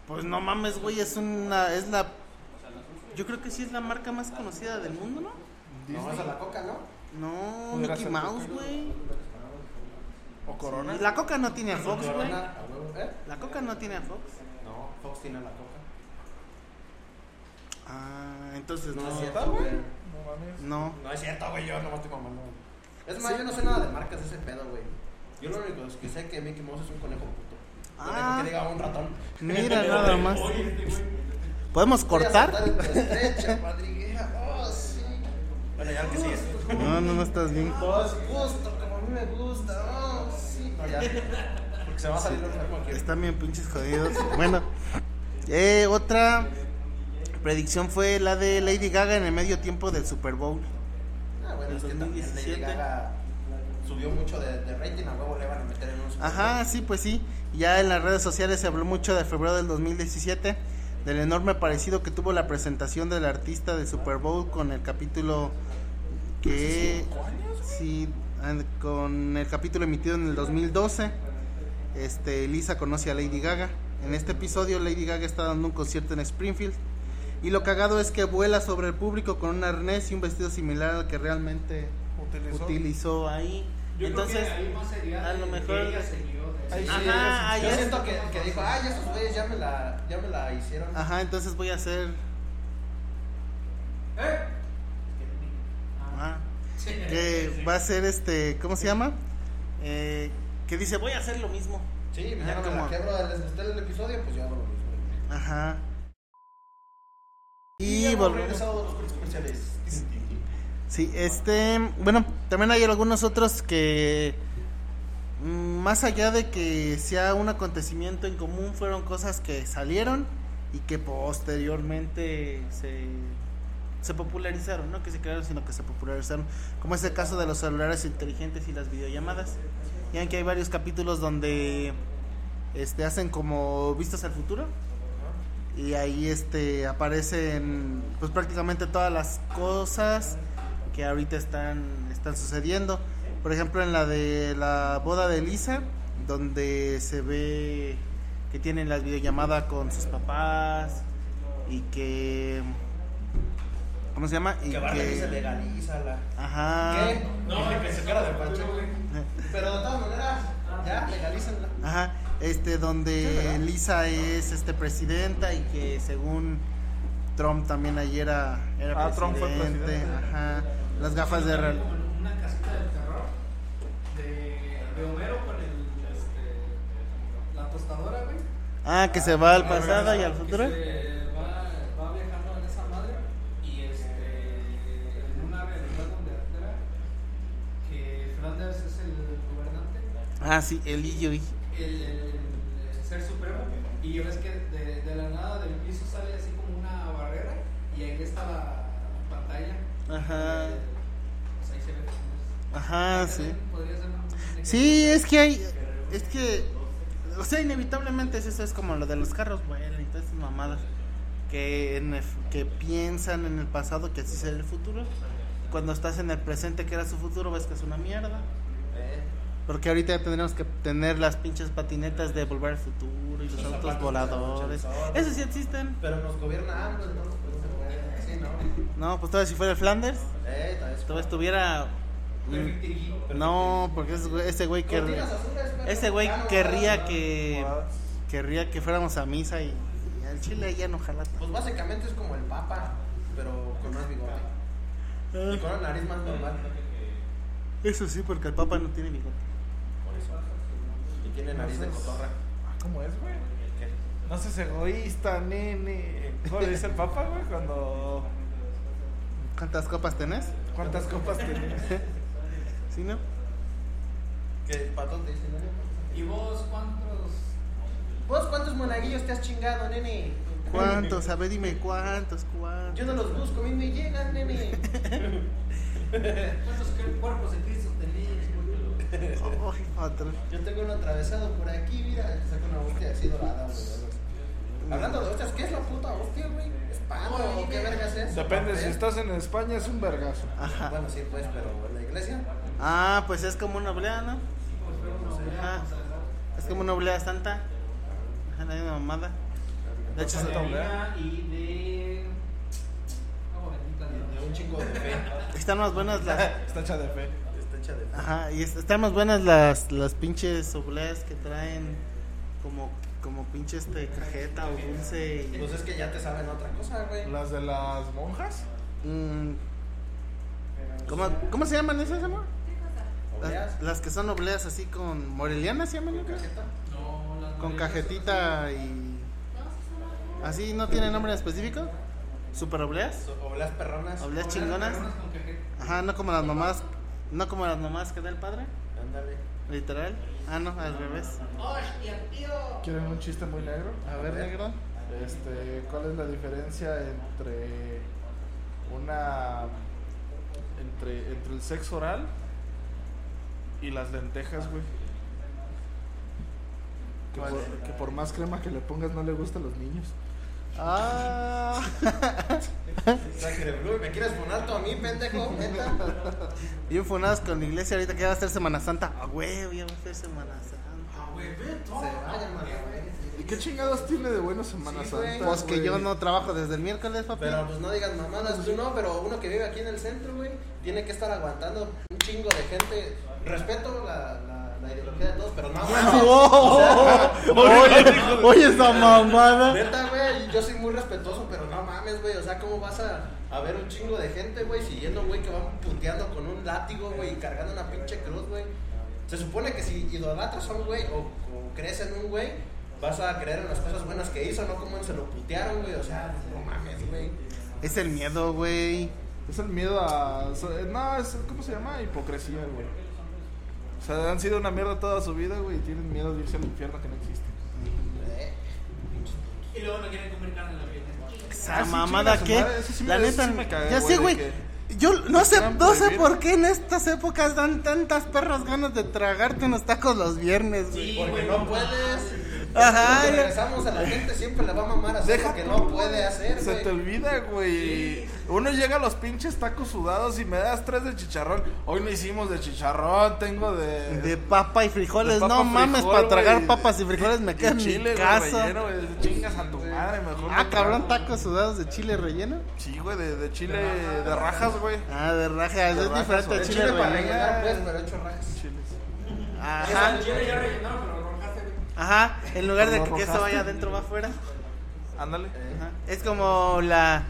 Pues no mames, güey, es una es la yo creo que sí es la marca más conocida del mundo, ¿no? No, a la coca, ¿no? No, Mickey Mouse, güey. ¿O Corona? La coca no tiene a Fox, güey. A. ¿Eh? La coca no tiene a Fox. No, Fox tiene la coca. Ah, entonces No, no. es ¿Está, cierto, güey? güey. No mames. No. No es cierto, güey, yo nomás estoy mamando. Es más, yo no sé nada de marcas de ese pedo, güey. Yo lo único es que sé que Mickey Mouse es un conejo puto. Conejo Ah. que diga un ratón. Mira, nada más. Este. ¿Podemos cortar? estrecha. Oh, sí. Bueno, ya que sigue. No, no, no estás bien. Pues gusto, como a mí me gusta. Oh, sí. No, ya. Porque se va a salir aquí. Están bien pinches jodidos. Bueno, eh, otra predicción fue la de Lady Gaga en el medio tiempo del Super Bowl. Bueno, es que también Lady 2017. Gaga subió mucho de, de rating, a huevo le van a meter en un Ajá, sí, pues sí. Ya en las redes sociales se habló mucho de febrero del 2017, del enorme parecido que tuvo la presentación del artista de Super Bowl con el capítulo que... Sí, con el capítulo emitido en el 2012. Este, Lisa conoce a Lady Gaga. En este episodio Lady Gaga está dando un concierto en Springfield. Y lo cagado es que vuela sobre el público con un arnés y un vestido similar al que realmente Utilizó. utilizó ahí. Yo Entonces, creo que ahí más sería a lo mejor- ella se guió de Ahí sí, Ajá, ahí Yo es- siento que, que dijo, ay, esos güeyes ya me la, ya me la hicieron. Ajá, entonces voy a hacer. ¿Eh? ah, Sí. que va a ser este. ¿Cómo se llama? Eh, que dice, voy a hacer lo mismo. Sí, ya no me ¿cómo? la quebro, les gustó el episodio, pues yo hago lo mismo. Ajá. Y Y volvemos. Sí, este. Bueno, también hay algunos otros que. Más allá de que sea un acontecimiento en común, fueron cosas que salieron y que posteriormente se, se popularizaron, no que se crearon, sino que se popularizaron, como es el caso de los celulares inteligentes y las videollamadas. Ya que hay varios capítulos donde este hacen como vistas al futuro y ahí este aparecen pues prácticamente todas las cosas que ahorita están están sucediendo por ejemplo en la de la boda de Lisa donde se ve que tienen la videollamada con sus papás y que ¿cómo se llama? y Que Barney se legaliza la. ajá ¿Qué? No, que se cara de pancho. Pero de todas maneras, ya, legalícenla. Ajá, este Sí, donde ¿verdad? Lisa es este presidenta y que según Trump también ahí era, era Ah, Trump fue presidente. Ajá, las gafas de real. Una casita del terror de, de Homero con el, este, la tostadora, güey. Ah, que se va al Ah, pasado y al futuro. Que se va, va viajando en esa madre y este, en una realidad donde era que Flanders es el gobernante, Ah, sí, el el, el- el ser supremo, y ya ves que de, de la nada del piso sale así como una barrera y ahí está la, la pantalla. Ajá. Eh, pues ahí se ve. Ajá, sí. Ser Sí, es que hay es que o sea, inevitablemente es eso es como lo de los carros vuelan y todas esas mamadas que en el- que piensan en el pasado que así será el futuro. Cuando estás en el presente que era su futuro, ves que es una mierda. Porque ahorita ya tendremos que tener las pinches patinetas de volver al futuro y los Los autos voladores. la. Esos sí existen. pero nos gobierna AMLO, entonces pues no se puede. Sí, ¿no? No, pues todavía si fuera el Flanders, Eh, tal vez. todavía estuviera. No, porque ese güey, querría, ese güey Ah, no, querría que querría que fuéramos a misa y, y al chile ya no jala. Pues básicamente es como el Papa, pero con más bigote. Y con una nariz más normal. Eso sí, porque el Papa no tiene bigote. Tiene nariz de cotorra. Ah, ¿Cómo es, güey? No seas egoísta, nene. ¿Cómo le dice el papa, güey? Cuando. ¿Cuántas copas tenés? ¿Cuántas copas tienes? ¿Sí, no? ¿Qué patón te dice, nene? ¿Y vos cuántos? ¿Vos cuántos monaguillos te has chingado, nene? ¿Cuántos? A ver, dime cuántos, cuántos. Yo no los busco, a mí me llegan, nene. ¿Cuántos cuerpos de Cristo? Ay, patrón. Yo tengo uno atravesado por aquí, mira. Te saco una hostia así dorada, güey. Hablando de hostias, ¿qué es la puta hostia, güey? ¿Espano o qué vergas es? Depende, si estás en España es un vergazo. Ajá. Bueno, sí, pues, pero en la iglesia. Ah, pues es como una oblea, ¿no? Ajá. Es como una oblea santa. Ajá, la misma mamada. De hecho, Santa Oblea. y de. De un chingo de fe. están más buenas las. Está hecha de fe. Está hecha de. Ajá, y es- están más buenas las, las pinches obleas que traen como, como pinche este cajeta o dulce. y- Pues es que ya te saben otra cosa, güey. Las de las monjas. Mm, ¿cómo, ¿Cómo se llaman esas, amor? Obleas, Las, las que son obleas así con morelianas, ¿se llaman? cajeta. No, las Con cajetita y... ¿Así no tiene nombre específico? ¿Super obleas? Obleas perronas. Obleas chingonas. perronas con. Ajá, no como las mamás, no como las mamás que da el padre, Ándale. literal. Ah, no, al revés. ¿Quieren un chiste muy negro? A ver, negro. Este, ¿cuál es la diferencia entre una entre entre el sexo oral y las lentejas, güey? Que por, que por más crema que le pongas no le gusta a los niños. Ah, Sangre blue, ¿me quieres poner tú a mí, pendejo? Neta. bien funados con la iglesia ahorita que ya va a ser Semana Santa. Ah, güey, ya va a ser Semana Santa. Se vayan, man. ¿Y qué chingados tiene de bueno Semana Sí, güey. Santa? Pues que güey? yo no trabajo desde el miércoles, papi. Pero pues no digas mamadas, tú no, pero uno que vive aquí en el centro, güey, tiene que estar aguantando un chingo de gente. Respeto la, la, la ideología de todos, pero no mames. Oh, oye, oye esa mamada. Neta, güey, yo soy muy respetuoso, pero no mames, güey. O sea, ¿cómo vas a, a ver un chingo de gente, güey, siguiendo güey que va puteando con un látigo, güey, y cargando una pinche cruz, güey? Se supone que si idolatras a un güey o, o crees en un güey, vas a creer en las cosas buenas que hizo, no como se lo putearon, güey. O sea, no mames, güey. Es el miedo, güey. Es el miedo a. eh, No, es. ¿Cómo se llama? Hipocresía, güey. O sea, han sido una mierda toda su vida, güey, y tienen miedo de irse al infierno que no Y luego no quieren comer carne en la vida. Esa Ah, sí, mamada que. sí la neta, sí ya sé, güey. Yo no sé, no sé por qué en estas épocas dan tantas perras ganas de tragarte unos tacos los viernes, güey. Porque no puedes. Ajá, Cuando regresamos a la gente siempre le va a mamar hacer Deja lo que no puede hacer, Se te olvida, güey. Uno llega a los pinches tacos sudados y me das tres de chicharrón. Hoy no hicimos de chicharrón, tengo de. De papa y frijoles, papa, no mames, para tragar papas y frijoles me y queda en mi chile, güey, casa. relleno, güey, Chingas a tu madre, mejor. Ah, no cabrón, trago. tacos sudados de chile relleno. Sí, güey, de, de chile de rajas, güey. Ah, de rajas, es rajas, diferente El chile, chile para rellenar, pues, pero hecho rajas. Chiles. Ajá, El chile ya rellenado, pero. Ajá, en lugar de que queso rojaste. vaya adentro va afuera. Ándale. Ajá. Es como la,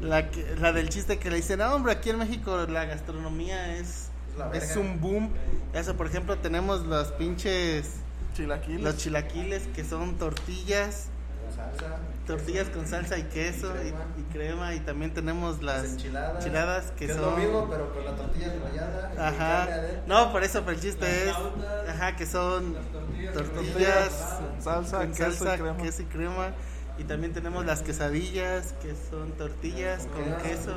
la, que- la del chiste que le dicen, no, hombre, aquí en México la gastronomía es, Es es un boom. Eso, por ejemplo, tenemos los pinches, Chilaquiles. los chilaquiles que son tortillas, Con salsa. tortillas con salsa y queso y, crema. y crema. Y también tenemos las Las enchiladas. enchiladas que, que es son... lo mismo, pero con la tortilla y carne Ajá. No, por eso, pero el chiste Las es, flautas, ajá, que son Las tortillas. salsa, con queso y queso y crema. Y también tenemos las quesadillas, que son tortillas con Con queso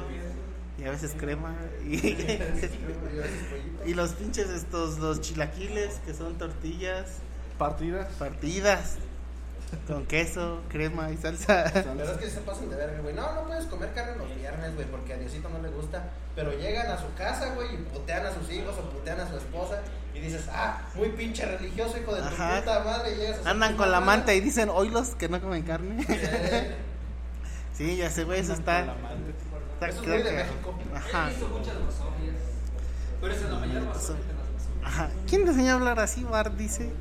y a veces crema. Y, y los pinches estos, los chilaquiles, que son tortillas Partidas. partidas con queso, crema y salsa. Pero es que se pasan de verga, güey. No, no puedes comer carne los viernes, güey, porque a Diosito no le gusta. Pero llegan a su casa, güey, y putean a sus hijos o putean a su esposa. Y dices, ah, muy pinche religioso, hijo de tu puta madre. y llegas a Andan con la manta y dicen, oílos que no comen carne. Eh, Sí, ya sé, güey, eso está... está Eso es muy de México. Ajá. He visto muchas basofias. Pero esa es la mayor. Ajá. ¿Quién te enseñó a hablar así, Bart? Dice.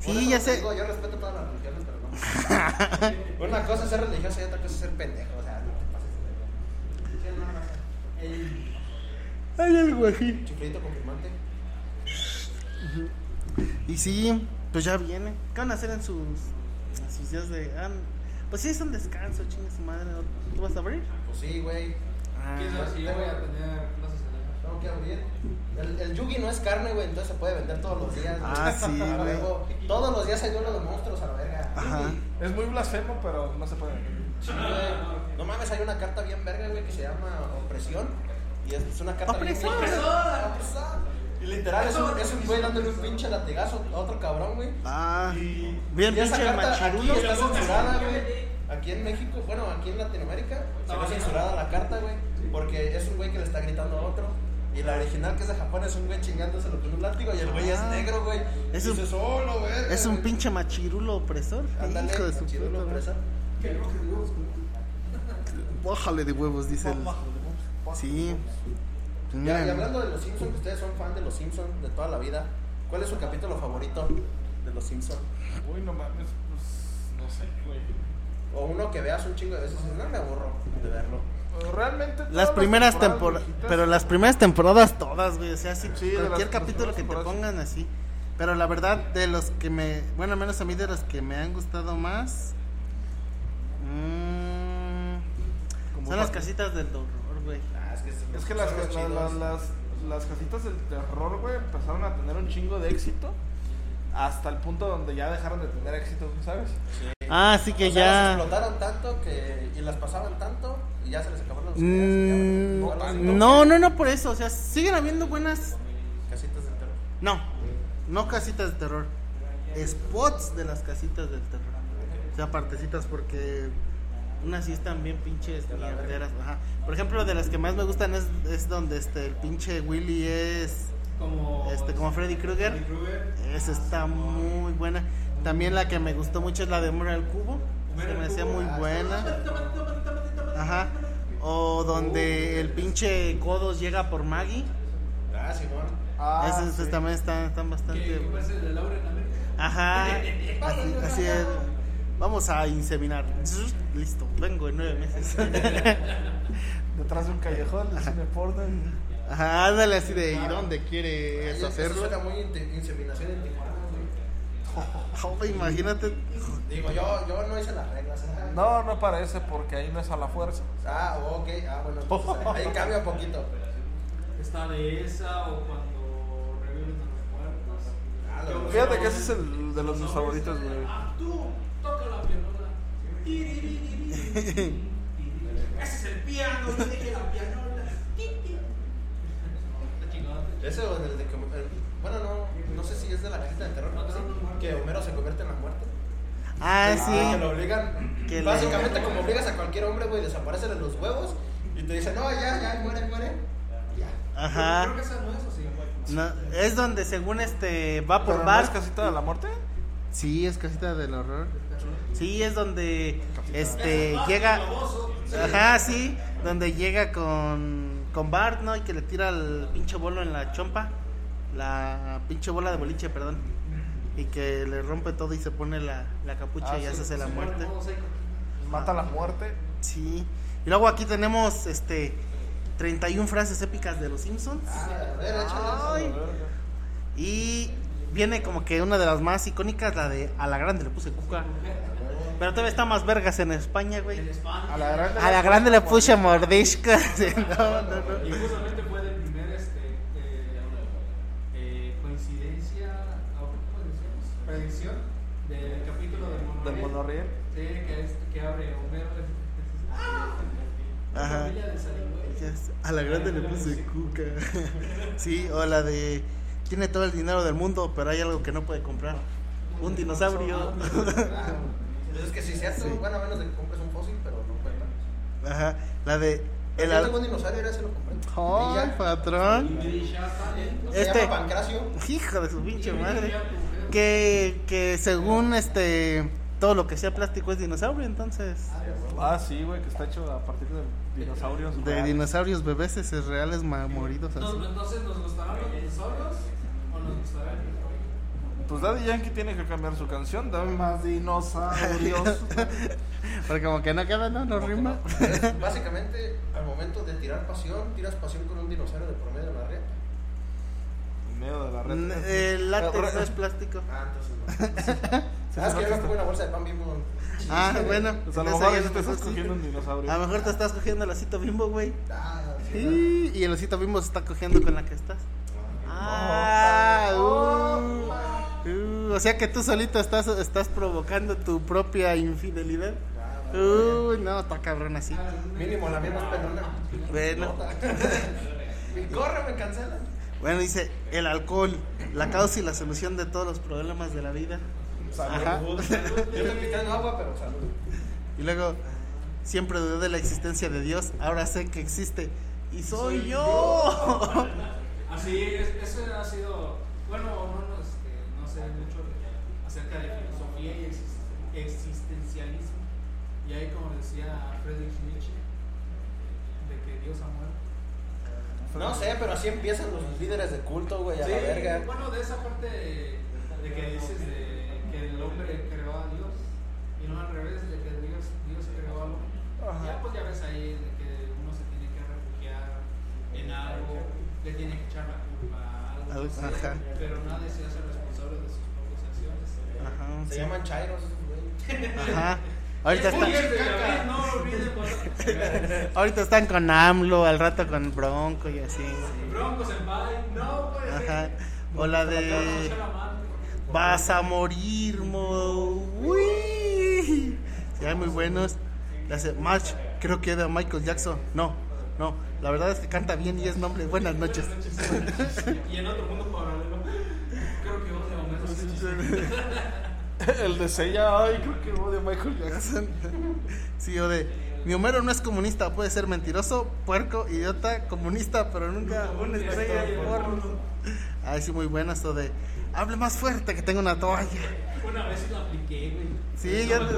Sí, ya sé. digo, yo respeto todas las religiones. Una cosa es ser religioso y otra cosa es ser pendejo. O sea, no te pases de verga. El Hay algo aquí. chiflito confirmante. Y sí, pues ya viene. ¿Qué van a hacer en sus, en sus días de.? ah, pues sí, es un descanso, chingue su madre. ¿Tú vas a abrir? Pues sí, güey. Ah, ¿Quién sabe si yo voy a tener clases en la Tengo que abrir. El, el yugi no es carne, güey, entonces se puede vender todos los días. güey. Ah, sí, güey. Todos los días hay duelo de monstruos a la verga. Ajá. Es muy blasfemo, pero no se puede. Sí, güey. No mames, hay una carta bien verga, güey, que se llama Opresión. Y es, es una carta Opresión. bien. Y literal es un, es un güey dándole un pinche latigazo a otro cabrón, güey. Ah, Y, bien y esa pinche carta aquí está censurada, güey. Aquí en México, bueno, aquí en Latinoamérica, se ve censurada la carta, güey. Porque es un güey que le está gritando a otro. Y la original que es de Japón es un güey chingándoselo con un látigo y el güey es Ah. negro, güey. Es un- dices, "Oh, lo verga, Es un güey". pinche machirulo opresor. Ándale, Hijo de su machirulo puta opresor. Bájale de huevos, dice el. Sí. Ya, y hablando de los Simpsons, que ustedes son fan de los Simpsons de toda la vida, ¿cuál es su capítulo favorito de los Simpsons? Uy, no mames, pues no sé, güey. O uno que veas un chingo de veces no me aburro de verlo. Realmente todas Las primeras temporadas temporadas, viejitas- pero las primeras temporadas todas, güey, o sea, sí, Sí, cualquier las capítulo que te pongan así. Pero la verdad, de los que me, bueno, al menos a mí de los que me han gustado más, mm, Como son las casitas del horror, güey. Ah, es que, Es que las, la- la- las, las casitas del terror, güey, empezaron a tener un chingo de éxito. Hasta el punto donde ya dejaron de tener éxito, ¿sabes? Ah, sí que O sea, las ya... explotaron tanto que, y las pasaban tanto ya se les acabaron los Mm, ideas, ya, no, no, no por eso, o sea, siguen habiendo buenas... Casitas del terror. No, no casitas de terror, spots de las casitas del terror. O sea, partecitas porque unas sí están bien pinches mierderas. Ajá. Por ejemplo, de las que más me gustan es, es donde este el pinche Willy es Como. este como Freddy Krueger. Esa está muy buena. También la que me gustó mucho es la de Hombre al Cubo. Se me hacía muy buena. Ajá. O donde el pinche Codos llega por Maggie. Ah, Simón. Ah, esas sí. también están, están bastante que parece el de Laura en América. Ajá. Así, así es. Vamos a inseminar. Listo, vengo en nueve meses. Detrás de un callejón, de cine porno. Ajá, ándale así de ¿y dónde quieres Ay, eso hacerlo? suena muy inseminación en Tijuana, imagínate. Digo, yo, yo no hice las reglas. ¿eh? No, no parece porque ahí no es a la fuerza. Ah, ok. Ah, bueno, entonces ahí cambia un poquito. Está de esa o cuando reviven a los muertos. Ah, Fíjate que ese es el de los mis favoritos, güey. Ah, tú, toca la pianola. Ese es el piano, no deje la pianola. Ese o el de que. Bueno, no, no sé si es de la cajita de terror. ¿no? Que Homero se convierte en la muerte. Ah, Que sí. lo obligan. Que le- básicamente, como obligas a cualquier hombre, güey, desaparecen de los huevos y te dicen, no, ya, ya, muere, muere. Ya. Ajá. Creo que esa no es, o sí. No, es donde según este va por ¿Pero no es bar. casita de la muerte? Sí, es casita del horror. Sí, es donde este llega Ajá, sí, donde llega con con Bart, ¿no? Y que le tira el pinche bolo en la chompa. La pinche bola de boliche, perdón. Y que le rompe todo y se pone la, la capucha Ah, y sí, hace la muerte. Mata la muerte. Sí. Y luego aquí tenemos este 31 frases épicas de los Simpsons. Ah, ver. Ay. Y viene como que una de las más icónicas, la de a la grande le puse cuca. Pero todavía está más vergas en España, güey. En España. A la grande, A la grande le puse mordisca. Sí, no, no, no. Y justamente fue el primer este, eh, eh, coincidencia, o ¿cómo del capítulo del monorriel. Del monorriel. Sí, que, es, que abre Homero. ¡Ah! La Ajá. familia de A la grande le puse cuca. Sí, o la de tiene todo el dinero del mundo, pero hay algo que no puede comprar. Un dinosaurio. Ah, es que sí, cierto. Bueno, a menos de que compres un fósil, pero no cuenta. Ajá. La de el al- tengo un dinosaurio, era ese lo compré. Ay, patrón. Se Este- llama Pancracio. Hijo de su pinche madre. Que, que según este todo lo que sea plástico es dinosaurio, entonces. Ah, sí, güey, que está hecho a partir de dinosaurios. De reales. dinosaurios bebés es reales ma- moridos así. Entonces, ¿nos gustarán los dinosaurios o nos gustarán los Pues Daddy Yankee tiene que cambiar su canción. Dame más dinosaurios. Porque como que no queda, no, no rima. Básicamente, al momento de tirar pasión, tiras pasión con un dinosaurio de promedio de la red. En medio de la red. N- El látex no es plástico. Ah, entonces no. Ah, es que yo pongo una bolsa de pan bimbo. Ah, bueno. Pues a lo mejor te estás cogiendo un dinosaurio. A lo mejor te estás cogiendo el osito bimbo, güey. Ah, sí. Sí, y el osito bimbo se está cogiendo con la que estás. Ah, uh, uh, o sea que tú solito estás, estás provocando tu propia infidelidad. Uy, no, está cabrón así. Mínimo la mía más pelona. Bueno. Corre, me cancelan. Bueno, dice, el alcohol, la causa y la solución de todos los problemas de la vida. Ajá. Yo estoy pisteando agua, pero salud. Y luego, siempre dudé de la existencia de Dios, ahora sé que existe. Y soy, Soy yo. Así es, eso ha sido, bueno, no, no, este, no sé mucho de- acerca de filosofía y exist- existencialismo. Y ahí, como decía Friedrich Nietzsche, No sé, pero así empiezan los líderes de culto, güey, a Sí, la verga. bueno, de esa parte de, de que dices de que el hombre creó a Dios y no al revés, de que Dios, Dios creó al hombre. Ajá. Ya pues ya ves ahí de que uno se tiene que refugiar en algo, le tiene que echar la culpa a algo, sea, ajá. pero nadie se hace responsable de sus propias acciones. Ajá, Se sí. llaman chairos, güey. Ajá. Ahorita, Uy, está- es de David, no olviden cuando- ahorita están con AMLO, al rato con Bronco y así. Broncos en no ser. Ajá. O la de. Vas a morir, mo. Uy. Sí, hay muy buenos. La hace March, creo que era Michael Jackson. No, no. La verdad es que canta bien y es nombre. Buenas noches. Y en otro mundo paralelo, creo que Homero Simpson. El de Sella, ay, creo que odio a Michael Jackson. Sí, o de. Mi Homero no es comunista, puede ser mentiroso, puerco, idiota, comunista, pero nunca una estrella de porno. Ay, sí, muy bueno esto de. Hable más fuerte que tengo una toalla. Una vez la apliqué, güey. Sí, No ya me te-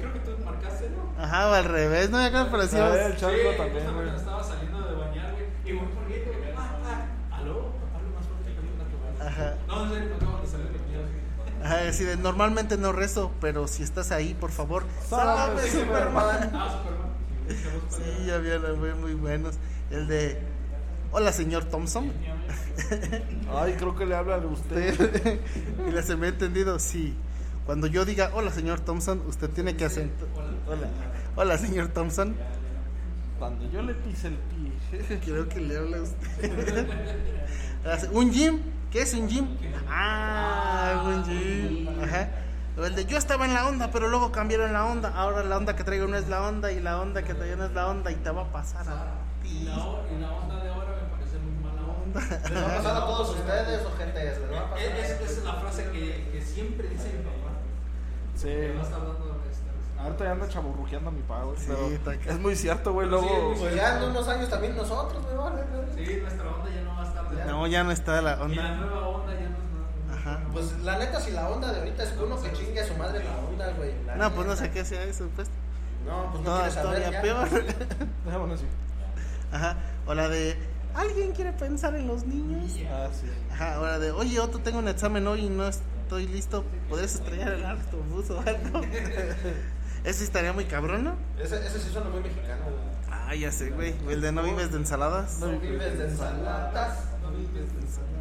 Creo que tú marcaste, ¿no? Ajá, o al revés, ¿no? Ya que Ah, parecía. el sí, también, güey. estaba saliendo de bañar, güey. Y voy corriendo, güey. Ah, ah, ¿Aló? Hablo más fuerte que una toalla. Ajá. No, en serio, me acabo de salir. Ajá, así de, normalmente no rezo, pero si estás ahí, por favor, Sálvame, Superman. Ah, Superman. Sí, había muy, buenos. El de, hola señor Thompson. Ay, creo que le habla de usted. y les me ha entendido, sí. Cuando yo diga, hola señor Thompson, usted tiene que acento. Hola, hola señor Thompson. Cuando yo le pise el pie. Creo que le habla a usted. ¿Un gym? ¿Qué es un gym? Ah, Ajá. El de yo estaba en la onda, pero luego cambiaron la onda. Ahora la onda que traigo no es la onda y la onda que traigo no es la onda y te va a pasar a Y ti. la, o- y la onda de ahora me parece muy mala onda. ¿Les va a pasar a todos ustedes o gente? ¿Les va a pasar? Es, es, esa es la frase que, que siempre dice mi papá. Sí. Que no está hablando de esta. Ahorita ya anda chaburrujeando a mi padre, Sí, es muy cierto, güey. Sí, Luego, es muy Pues ya en unos años también nosotros, güey. Sí, nuestra onda ya no va a estar de No, ya no está la Y la onda. nueva onda ya es. Ajá. Pues la neta, si la onda de ahorita es uno que chingue a su madre la onda, güey. la No, pues no neta. sé qué sea eso, pues. No, pues no, No, quieres saber ya. peor. dejémoslo así. Ajá. O la de, ¿alguien quiere pensar en los niños? Ah, sí. Ajá, ahora de, oye, Otto, tengo un examen hoy y no estoy listo. ¿Podrías estrellar el autobús o algo? Ese estaría muy cabrón, ¿no? Ese, ese sí suena muy mexicano. Ah, ya sé, güey. El de no vives de ensaladas. No vives de ensaladas. No vives de ensaladas.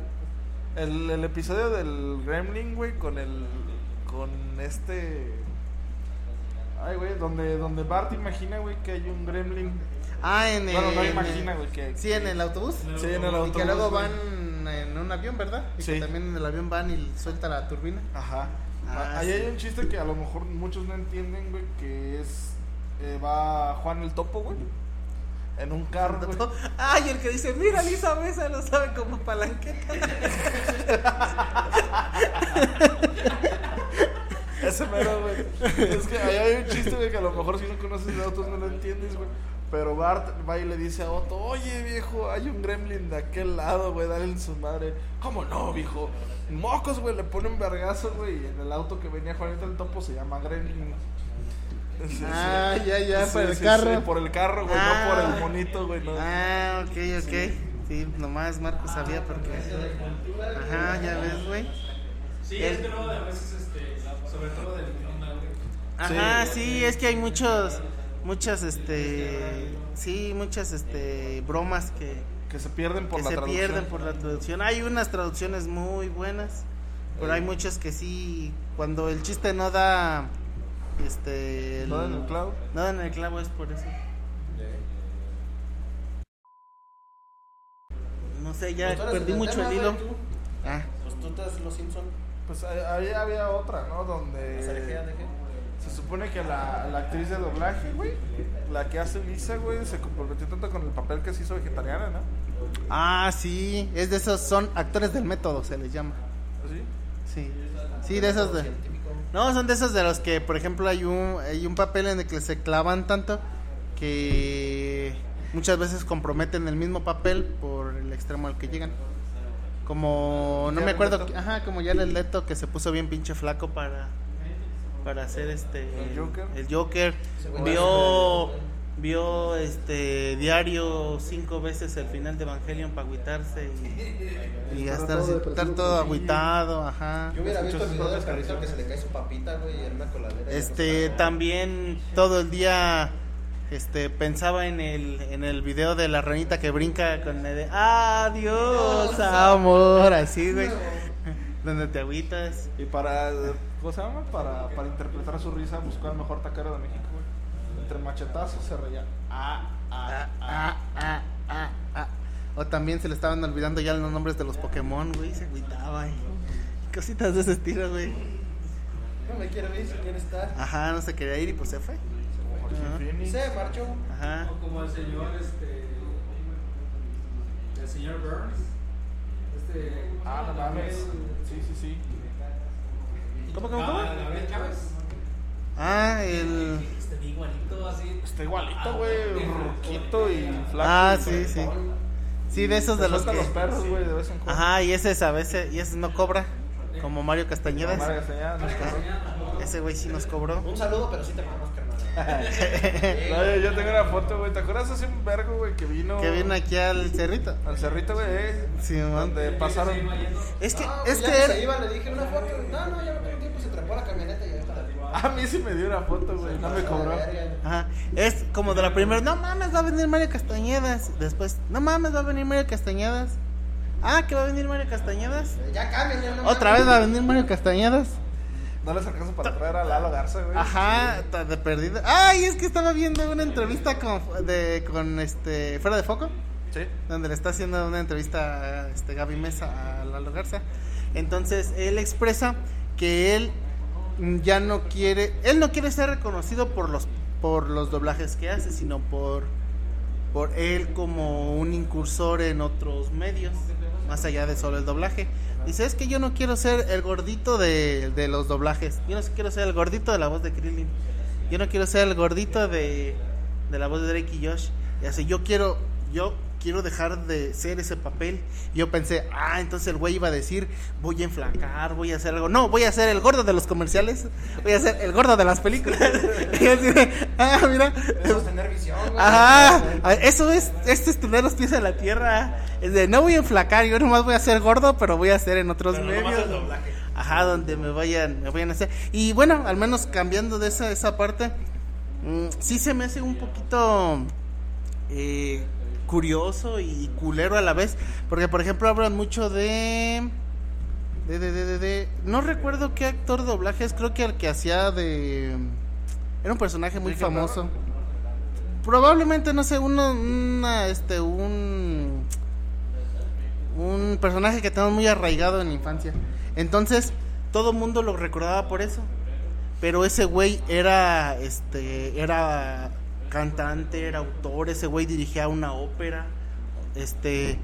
El, el episodio del Gremlin, güey, con el. Con este. Ay, güey, donde, donde Bart imagina, güey, que hay un Gremlin. Ah, en el. Bueno, no en imagina, el- güey, que. Sí, en el autobús. Sí, en el Y autobús. que luego güey. van en un avión, ¿verdad? Y que también en el avión van y suelta la turbina. Ajá. Ah, Ahí sí. hay un chiste que a lo mejor muchos no entienden, güey, que es. eh, va Juan el Topo, güey. En un carro, güey. Ay, el que dice, mira, Lisa Mesa lo sabe como palanqueta. Ese mero, güey. Es que ahí hay un chiste, güey, que a lo mejor si no conoces de autos no lo entiendes, güey. Pero Bart va y le dice a Otto, oye, viejo, hay un gremlin de aquel lado, güey, dale en su madre. ¿Cómo no, viejo? Mocos, güey, le ponen vergazo, güey. Y en el auto que venía Juanito el Topo se llama gremlin. Sí, sí. Ah, ya, ya, Sí, por el sí, carro. sí, por el carro, güey, Ah. no por el monito, güey, no. Ah, ok, ok. Sí, nomás Marco sabía porque. Ajá, ya ves, güey. Sí, es que luego a veces, este, sobre todo del. Ajá, Sí. sí, es que hay muchos, muchas, este, sí, muchas, este, bromas que, Que se pierden por que la se traducción. pierden por la traducción. Hay unas traducciones muy buenas, pero hay muchos que sí, cuando el chiste no da, este, ¿No en el clavo? no da en el clavo es por eso. No sé, ya Pues perdí mucho tema, el hilo. tú. Ah, Pues tú te haces los Simpson. Pues ahí, había otra, ¿no? Donde... Se supone que la, la actriz de doblaje, güey, la que hace Lisa, güey, se comprometió tanto con el papel que se hizo vegetariana, ¿no? ah, sí, es de esos, son actores del método, se les llama. ¿Así? Sí, sí, de esos de... No, son de esos de los que, por ejemplo, hay un, hay un papel en el que se clavan tanto que muchas veces comprometen el mismo papel por el extremo al que llegan. Como, no me acuerdo, ajá, como ya el Leto que se puso bien pinche flaco para para hacer este El Joker. el Joker. Vio vio este diario cinco veces el final de Evangelion para agüitarse y, y todo estar todo agüitado, ajá. Yo hubiera visto el video del carrito que se le cae su papita, güey, en una coladera. Este también todo el día este pensaba en el en el video de la ranita que brinca con el de adiós amor así güey donde te agüitas Y para, ¿cómo se llama? Para, para interpretar su risa buscó al mejor taquero de México. Entre machetazos se reía. Ah, ah, Ah, ah, ah, ah, ah. o también se le estaban olvidando ya los nombres de los Pokémon güey se agüitaba y cositas de ese estilo güey No me quiero ir, si quiere estar. ajá no se quería ir y pues se fue. Se marchó. ajá O como el señor, este. El señor Burns. Este. Ah, no mames. Sí, sí, sí. ¿Cómo, cómo, cómo? Ah, Gabriel Chávez. Ah el Este igualito así. Está igualito, Ah, güey. Ruquito y flaco. Ah, sí, sí. sí de esos de los que los perros, güey, de vez en cuando. Ajá, y ese es a veces, y ese no cobra, como Mario Castañedas. Mario Castañeda nos cobró. Ese güey sí nos cobró. Un saludo, pero sí te mamas, carnal. No, yo, yo tengo una foto, güey. ¿Te acuerdas hace un vergo, güey, que vino. Que viene aquí al cerrito. Al cerrito, güey, eh, Sí, man. donde pasaron. Es que, No, es pues ya que se él, iba, le dije una foto. No, no, ya no tengo tiempo. Se trepó la camioneta y ya está. A mí sí me dio una foto, güey. No me cobró. ajá, es como de la primera, no mames, va a venir Mario Castañedas. Después, no mames, va a venir Mario Castañedas. Ah, que va a venir Mario Castañedas. Ya cambien, ya no Otra vez va a venir Mario Castañedas. No les alcanza para traer a Lalo Garza, güey. Ajá, de perdido. Ay, es que estaba viendo una entrevista con, de, con este, fuera de foco. Sí. donde le está haciendo una entrevista a este Gaby Mesa a Lalo Garza. Entonces él expresa que él ya no quiere, él no quiere ser reconocido por los por los doblajes que hace, sino por por él como un incursor en otros medios, más allá de solo el doblaje. Dice, es que yo no quiero ser el gordito de, de los doblajes, yo no quiero ser el gordito de la voz de Krillin, yo no quiero ser el gordito de, de la voz de Drake y Josh. Y así, yo quiero, yo quiero dejar de ser ese papel. Yo pensé, ah, entonces el güey iba a decir, voy a enflacar, voy a hacer algo. No, voy a ser el gordo de los comerciales, voy a ser el gordo de las películas. y yo así de, ah, mira. Eso es tener visión, güey. Ajá, eso es, este es tener los pies en la tierra. Es de, no voy a enflacar, yo nomás voy a ser gordo, pero voy a ser en otros Pero medios. el doblaje. Ajá, donde me vayan, me vayan a hacer. Y bueno, al menos cambiando de esa, esa parte, mm, sí se me hace un poquito eh, curioso y culero a la vez. Porque, por ejemplo, hablan mucho de. De, de, de, de, de- No recuerdo qué actor de doblajes, creo que el que hacía de. Era un personaje muy ¿Ricky famoso. Probablemente, no sé, uno, una, este, un. Un personaje que tenemos muy arraigado en la infancia. Entonces, todo el mundo lo recordaba por eso. Pero ese güey era, este, era cantante, era autor, ese güey dirigía una ópera. Este,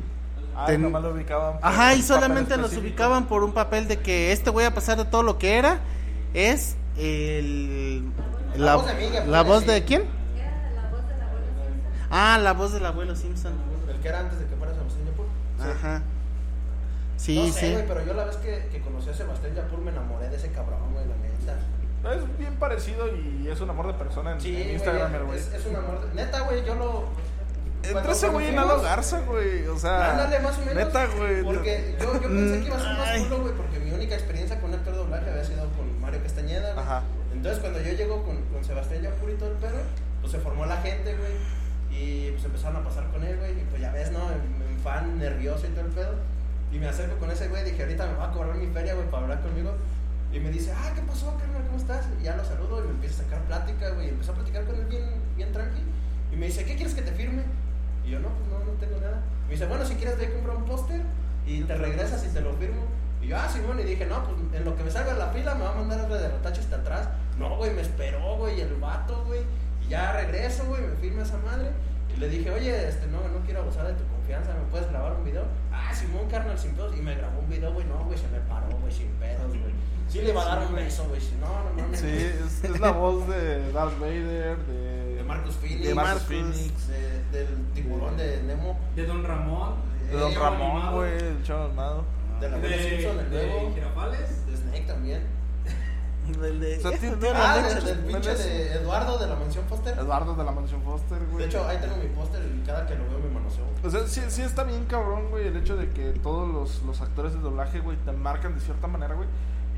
Ay, Ten- nomás lo ubicaban. por Ajá, y un solamente papel los ubicaban por un papel de que este güey, a pesar de todo lo que era, es el. La voz de Miguel, ¿La voz de quién? Era la voz del abuelo Simpson. Ah, la voz del abuelo Simpson. El que era antes de que fuera Sebastián Yapur. Ajá. Sí, no sé, sí. güey, pero yo la vez que, que conocí a Sebastián Yapur me enamoré de ese cabrón, güey, la neta. Es bien parecido y es un amor de persona en, Sí, en Instagram, güey. es, es un amor. de- Neta, güey, yo lo. Entre ese güey y cuando Lalo Garza, güey. O sea. Ándale, más o menos. Neta, güey. Porque yo, yo pensé que iba a ser más culo, güey, porque mi única experiencia con un actor de doblaje había sido con Mario Castañeda, güey. Ajá. Entonces, cuando yo llego con, con Sebastián Yapur y todo el pedo, pues se formó la gente, güey. Y pues empezaron a pasar con él, güey. Y pues ya ves, ¿no? En, en fan nervioso y todo el pedo. Y me acerco con ese güey, dije, ahorita me va a cobrar mi feria, güey, para hablar conmigo. Y me dice, ah, ¿qué pasó, carnal? ¿Cómo estás? Y ya lo saludo y me empieza a sacar plática, güey. Y empezó a platicar con él bien, bien tranqui. Y me dice, ¿qué quieres que te firme? Y yo, no, pues no, no tengo nada. Me dice, bueno, si quieres, te comprar un póster y te regresas y te lo firmo. Y yo, ah, Simón, y dije, no, pues en lo que me salga la pila me va a mandar el de retache hasta atrás. No, güey, me esperó, güey, el vato, güey. Y ya regreso, güey, me firma esa madre. Y le dije, oye, este, no, no quiero abusar de tu confianza, ¿me puedes grabar un video? Ah, Simón, carnal, sin pedos. Y me grabó un video, güey, no, güey, se me paró, güey, sin pedos, güey. Sí le iba a dar un beso, güey, si no, no mames. Sí, es, es la voz de Darth Vader, de. De Marcus Phoenix. De Marcus. Phoenix. de- del tiburón de Nemo. De Don Ramón. De Don Eh, Ramón, animado. güey, el chavo armado. De la De, Simpson, el de nuevo. Girafales. De Snake también. Del de. O sea, tiene- no, Ah, no, del, no, del pinche de Eduardo de la mansión Foster. Eduardo de la Mansión Foster, güey. De hecho, ahí tengo mi póster y cada que lo veo me manoseo. O sea, sí, sí está bien cabrón, güey, el hecho de que todos los, los actores de doblaje, güey, te marcan de cierta manera, güey.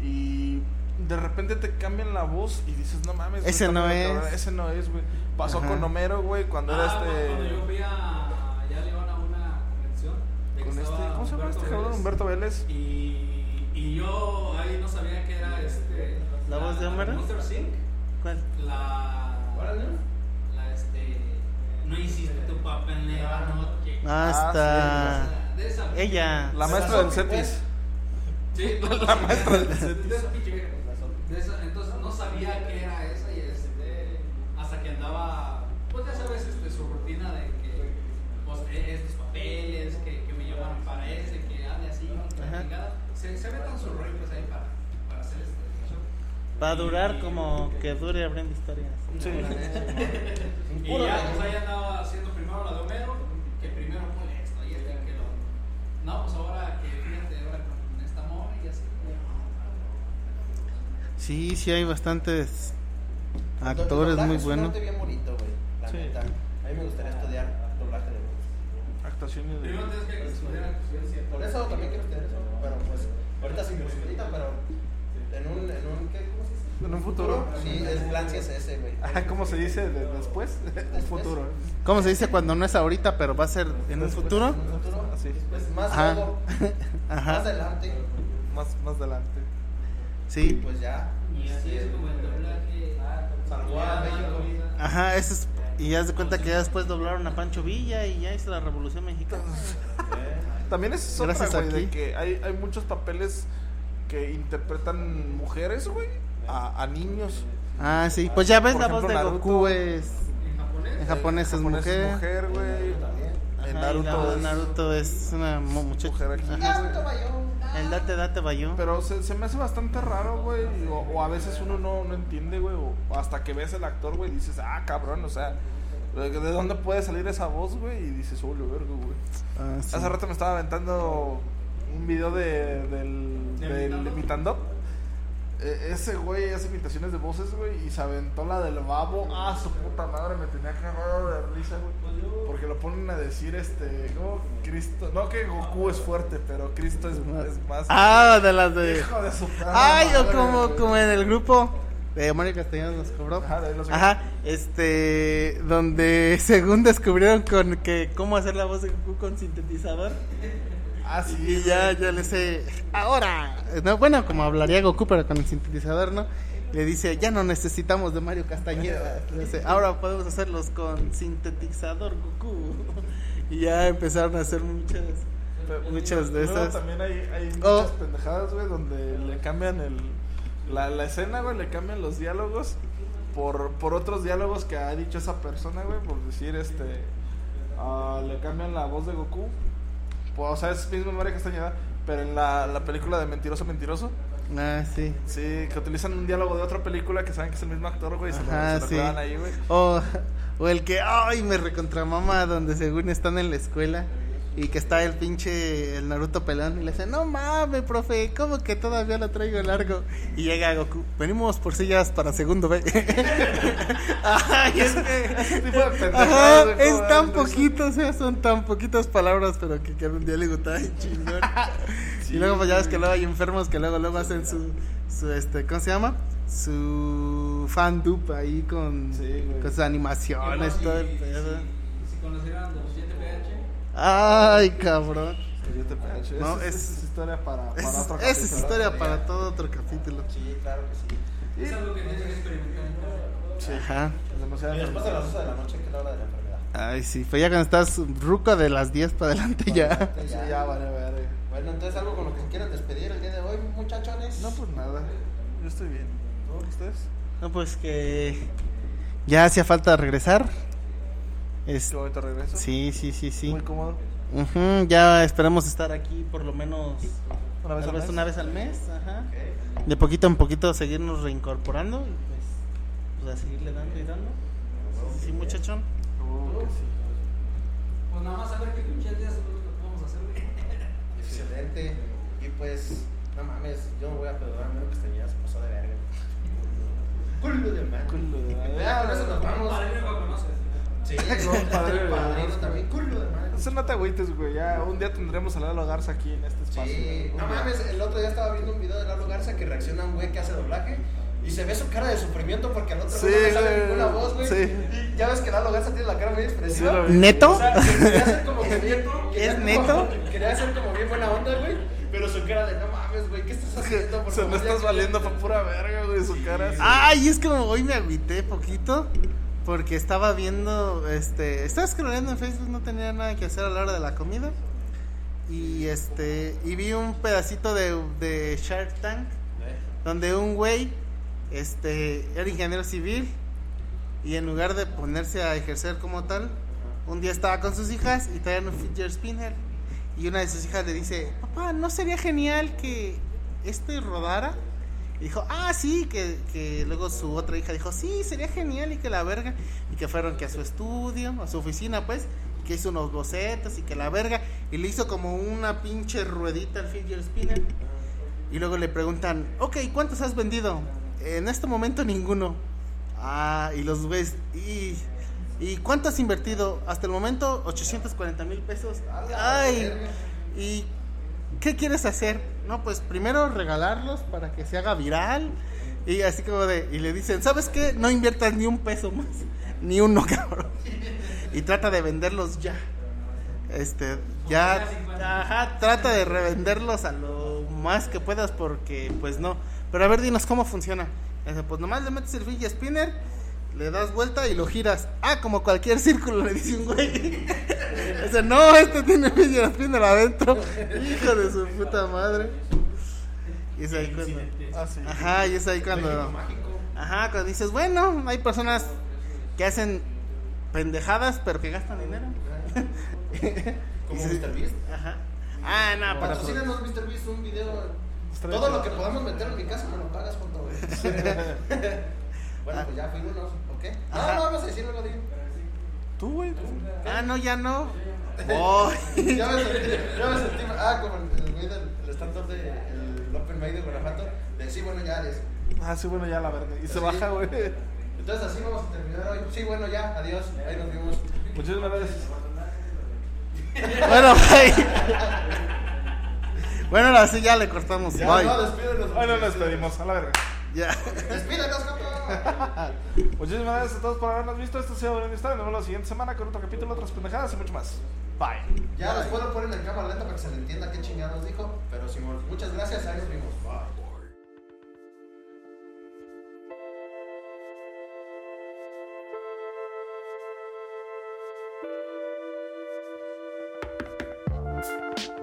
Y de repente te cambian la voz y dices, no mames. güey, Ese no es. cabrón". Ese no es, güey. Pasó Ajá. con Homero, güey, cuando Ah, era Cuando yo este... fui a ya León a una convención. de que Con este ¿Cómo se llama Humberto este cabrón? Vélez, Humberto Vélez. Y, y yo ahí no sabía que era este. ¿La voz de Homero? Monster Sync. ¿Cuál? La. La este. No hiciste tu papel negro. De esa- Ella. La maestra del Cetis. Sí, no, La maestra del de, Cetis. de esa pinche vieja. De esa- entonces no sabía que era esa y este, hasta que andaba, pues ya sabes, este, su rutina de que, pues, e- estos papeles, que, que me llamaron para ese, que hable así. Se, se metan sus rollos ahí para. Va a durar Y- como que dure abriendo historias. Sí. Y ya, pues ahí andaba haciendo primero la de Homero, que primero fue esto y este, que lo. No, pues ahora que fíjate, ahora con esta mona y así. Sí, sí, hay bastantes actores muy buenos. bien bonito, güey. La Sí. neta. A mí me gustaría estudiar doblaje de voz. Actuaciones de... Primero tienes que estudiar actuación. Por eso también quiero estudiar eso. Pero pues, ahorita sin posibilidad, pero en un, en un, ¿qué? ¿Cómo se dice? En un futuro. Sí, es plan sí es ese, güey. ¿Cómo se dice de- después? El futuro. ¿Cómo se dice cuando no es ahorita, pero va a ser en un futuro? En un futuro. Así. Pues más Ajá. luego, más Ajá. adelante, Más, más adelante. Sí. pues ya. Y así es como el doblaje. Salvó a México. Ajá, eso es. Y ya se cuenta que ya después doblaron a Pancho Villa y ya hizo la Revolución Mexicana. También es otra, Gracias güey, aquí. de que hay, hay muchos papeles que interpretan mujeres, güey, a, a niños. Ah, sí. Pues ya ves, Por la ejemplo, voz de Naruto. Goku es. En japonés. En japonés es mujer. güey. En Naruto es Naruto es una mu- muchacha. mujer aquí. El date, date, bayú. Pero se, se me hace bastante raro, güey. O, o a veces uno no, no entiende, güey. O, hasta que ves el actor, güey, dices, ah, cabrón, o sea, ¿de de dónde puede salir esa voz, güey? Y dices, oh, lo vergo, güey. Ah, sí. Hace rato me estaba aventando un video de, del, ¿De del imitando? Eh, ese güey hace imitaciones de voces, güey, y se aventó la del babo. Ah, su puta madre, me tenía cagado de risa, güey. Porque lo ponen a decir, este, ¿cómo? Cristo. No que Goku es fuerte, pero Cristo es, es más. Ah, de las de. Hijo de su perra Ay, o como, güey. como en el grupo de Mario Castellanos nos cobró. Ajá, de ahí los- Ajá, este, donde según descubrieron con que cómo hacer la voz de Goku con sintetizador. Ah, sí. Y ya, ya le sé, ahora, no, bueno, como hablaría Goku, pero con el sintetizador, ¿no? Le dice, ya no necesitamos de Mario Castañeda. Le dice, ahora podemos hacerlos con sintetizador Goku. Y ya empezaron a hacer muchas, muchas de esas. también hay, hay Oh. muchas pendejadas, güey, donde le cambian el, la, la escena, güey, le cambian los diálogos por, por otros diálogos que ha dicho esa persona, güey, por decir, este, ah, le cambian la voz de Goku. Pues, o sea, es mismo Mario Castañeda, pero en la, la película de Mentiroso Mentiroso, Ah, sí. sí, que utilizan un diálogo de otra película que saben que es el mismo actor, güey, y se lo, Ajá, se lo sí. clavan ahí, güey. O, o el que, ay, me recontramama, donde según están en la escuela y que está el pinche el Naruto pelón y le dice, no mames, profe, ¿cómo que todavía lo traigo largo? Y llega Goku, venimos por sillas para segundo B. ay, es que... Ajá, es tan poquito, o sea, son tan poquitas palabras, pero que queda un diálogo tan chingón. Sí, y luego pues ya ves que luego hay enfermos que luego luego hacen su, su este, ¿cómo se llama? Su fan dupe ahí con, Sí, con sus animaciones, Si- todo el si- pedo. Si conocieran los 7PH, Ay, cabrón. No, Esa- es- es historia para, para Esa otro esa es historia para todo otro capítulo. Sí, claro que sí. es algo que tienes que experimentar. Sí. Ajá. Es Y después de las 12 de la noche, que es la hora de la enfermedad. Ay, sí, pues ya cuando estás ruco de las 10 para adelante ya. Sí, ya vale, vale. Bueno, entonces algo con lo que se quieran despedir el día de hoy, muchachones. No, pues nada. Yo estoy bien. ¿Todos ustedes? No, pues que ya hacía falta regresar. Es, Qué bonito regreso. sí, sí, sí, sí. Muy cómodo. Ujú, ya esperemos estar aquí por lo menos Una vez al vez mes. una vez al mes. Ajá. De poquito en poquito seguirnos reincorporando y pues, pues a seguirle dando y dando. Sí, muchachón. Uh, que sí. Pues nada más saber qué pinche día seguro que podemos hacer. Excelente. Y pues, no mames, yo me voy a perdonar, menos que este día se pasó de verga. Culo de. Culo de. Ya, eso nos vamos. Que. Sí, Compadre, el padrino también. Culo de madre. No te agüites, güey. Ya un día tendremos a Lalo Garza aquí en este espacio. Sí, no mames, el otro día estaba viendo un video de Lalo Garza que reacciona a un güey que hace doblaje y se ve su cara de sufrimiento porque al otro Sí, no le sale ninguna voz, güey. Sí. Y ya ves que Lalo Garza tiene la cara muy expresiva. ¿Neto? O sea, que quería hacer como que ¿Es bien- neto? quería ¿Es como- neto? Quería hacer como bien buena onda, güey. Pero su cara de no mames, güey, ¿qué estás Es que haciendo? Por se me estás que- valiendo pa' pura verga, güey, su cara. así. Ay, es como hoy me agüité poquito porque estaba viendo, este, estaba scrolleando en Facebook, no tenía nada que hacer a la hora de la comida y este, y vi un pedacito de, de Shark Tank donde un güey, este, era ingeniero civil y en lugar de ponerse a ejercer como tal, un día estaba con sus hijas y traían un fidget spinner y una de sus hijas le dice, papá, ¿no sería genial que este rodara? Y dijo, ah, sí, que, que luego su otra hija dijo, sí, sería genial y que la verga. Y que fueron que a su estudio, a su oficina, pues, y que hizo unos bocetos y que la verga. Y le hizo como una pinche ruedita al fidget spinner. Y luego le preguntan, ok, ¿cuántos has vendido? En este momento ninguno. Ah, y los güeyes, ¿y, ¿y cuánto has invertido? Hasta el momento 840 mil pesos. Ay, ¿y qué quieres hacer? No, pues primero regalarlos para que se haga viral. Y así como de, y le dicen, ¿sabes qué? No inviertas ni un peso más, ni uno, cabrón. Y trata de venderlos ya. Este, ya, ajá, trata de revenderlos a lo más que puedas porque, pues no. Pero a ver, dinos cómo funciona. Pues nomás le metes el fidget spinner, le das vuelta y lo giras. Ah, como cualquier círculo, le dice un güey. No, este tiene fidget spinner adentro. Hijo de su puta madre. Y es ahí cuando. Ajá, y es ahí cuando. Ajá, cuando dices, bueno, hay personas que hacen pendejadas, pero que gastan dinero. Como Mr. Beast. Ajá. Ah, no, para. Patrocínanos, Mr. Beast, un video. Todo lo que podamos meter en mi casa me lo pagas, junto, güey. bueno, pues ya fuimos, ¿ok? Ajá. No, no, vamos a decir algo, digo. Tú, güey. Ah, no, ya no. Oh. Ya me sentí, ya me sentí, ah, como el güey del el stand-up de el Open Mic de Guanajuato, de sí, bueno, ya, adiós. Ah, sí, bueno, ya la verga. Y se Sí. baja, güey. Entonces así vamos a terminar hoy. Sí, bueno, ya, adiós, ahí nos vimos. Muchísimas gracias. Bueno, bye. Bueno, ahora sí ya le cortamos. Ya, Bye. no, despídenos. Hoy nos despedimos, a la verga. Ya. Despídanos, compa. Muchísimas gracias a todos por habernos visto. Esto ha sido Bienestar. Nos vemos la siguiente semana con otro capítulo, otras pendejadas y mucho más. Bye. Ya Bye. después lo ponen en cámara lenta para que se le entienda qué chingados dijo. Pero Simón, muchas gracias. Ahí nos vimos. Bye. Thank.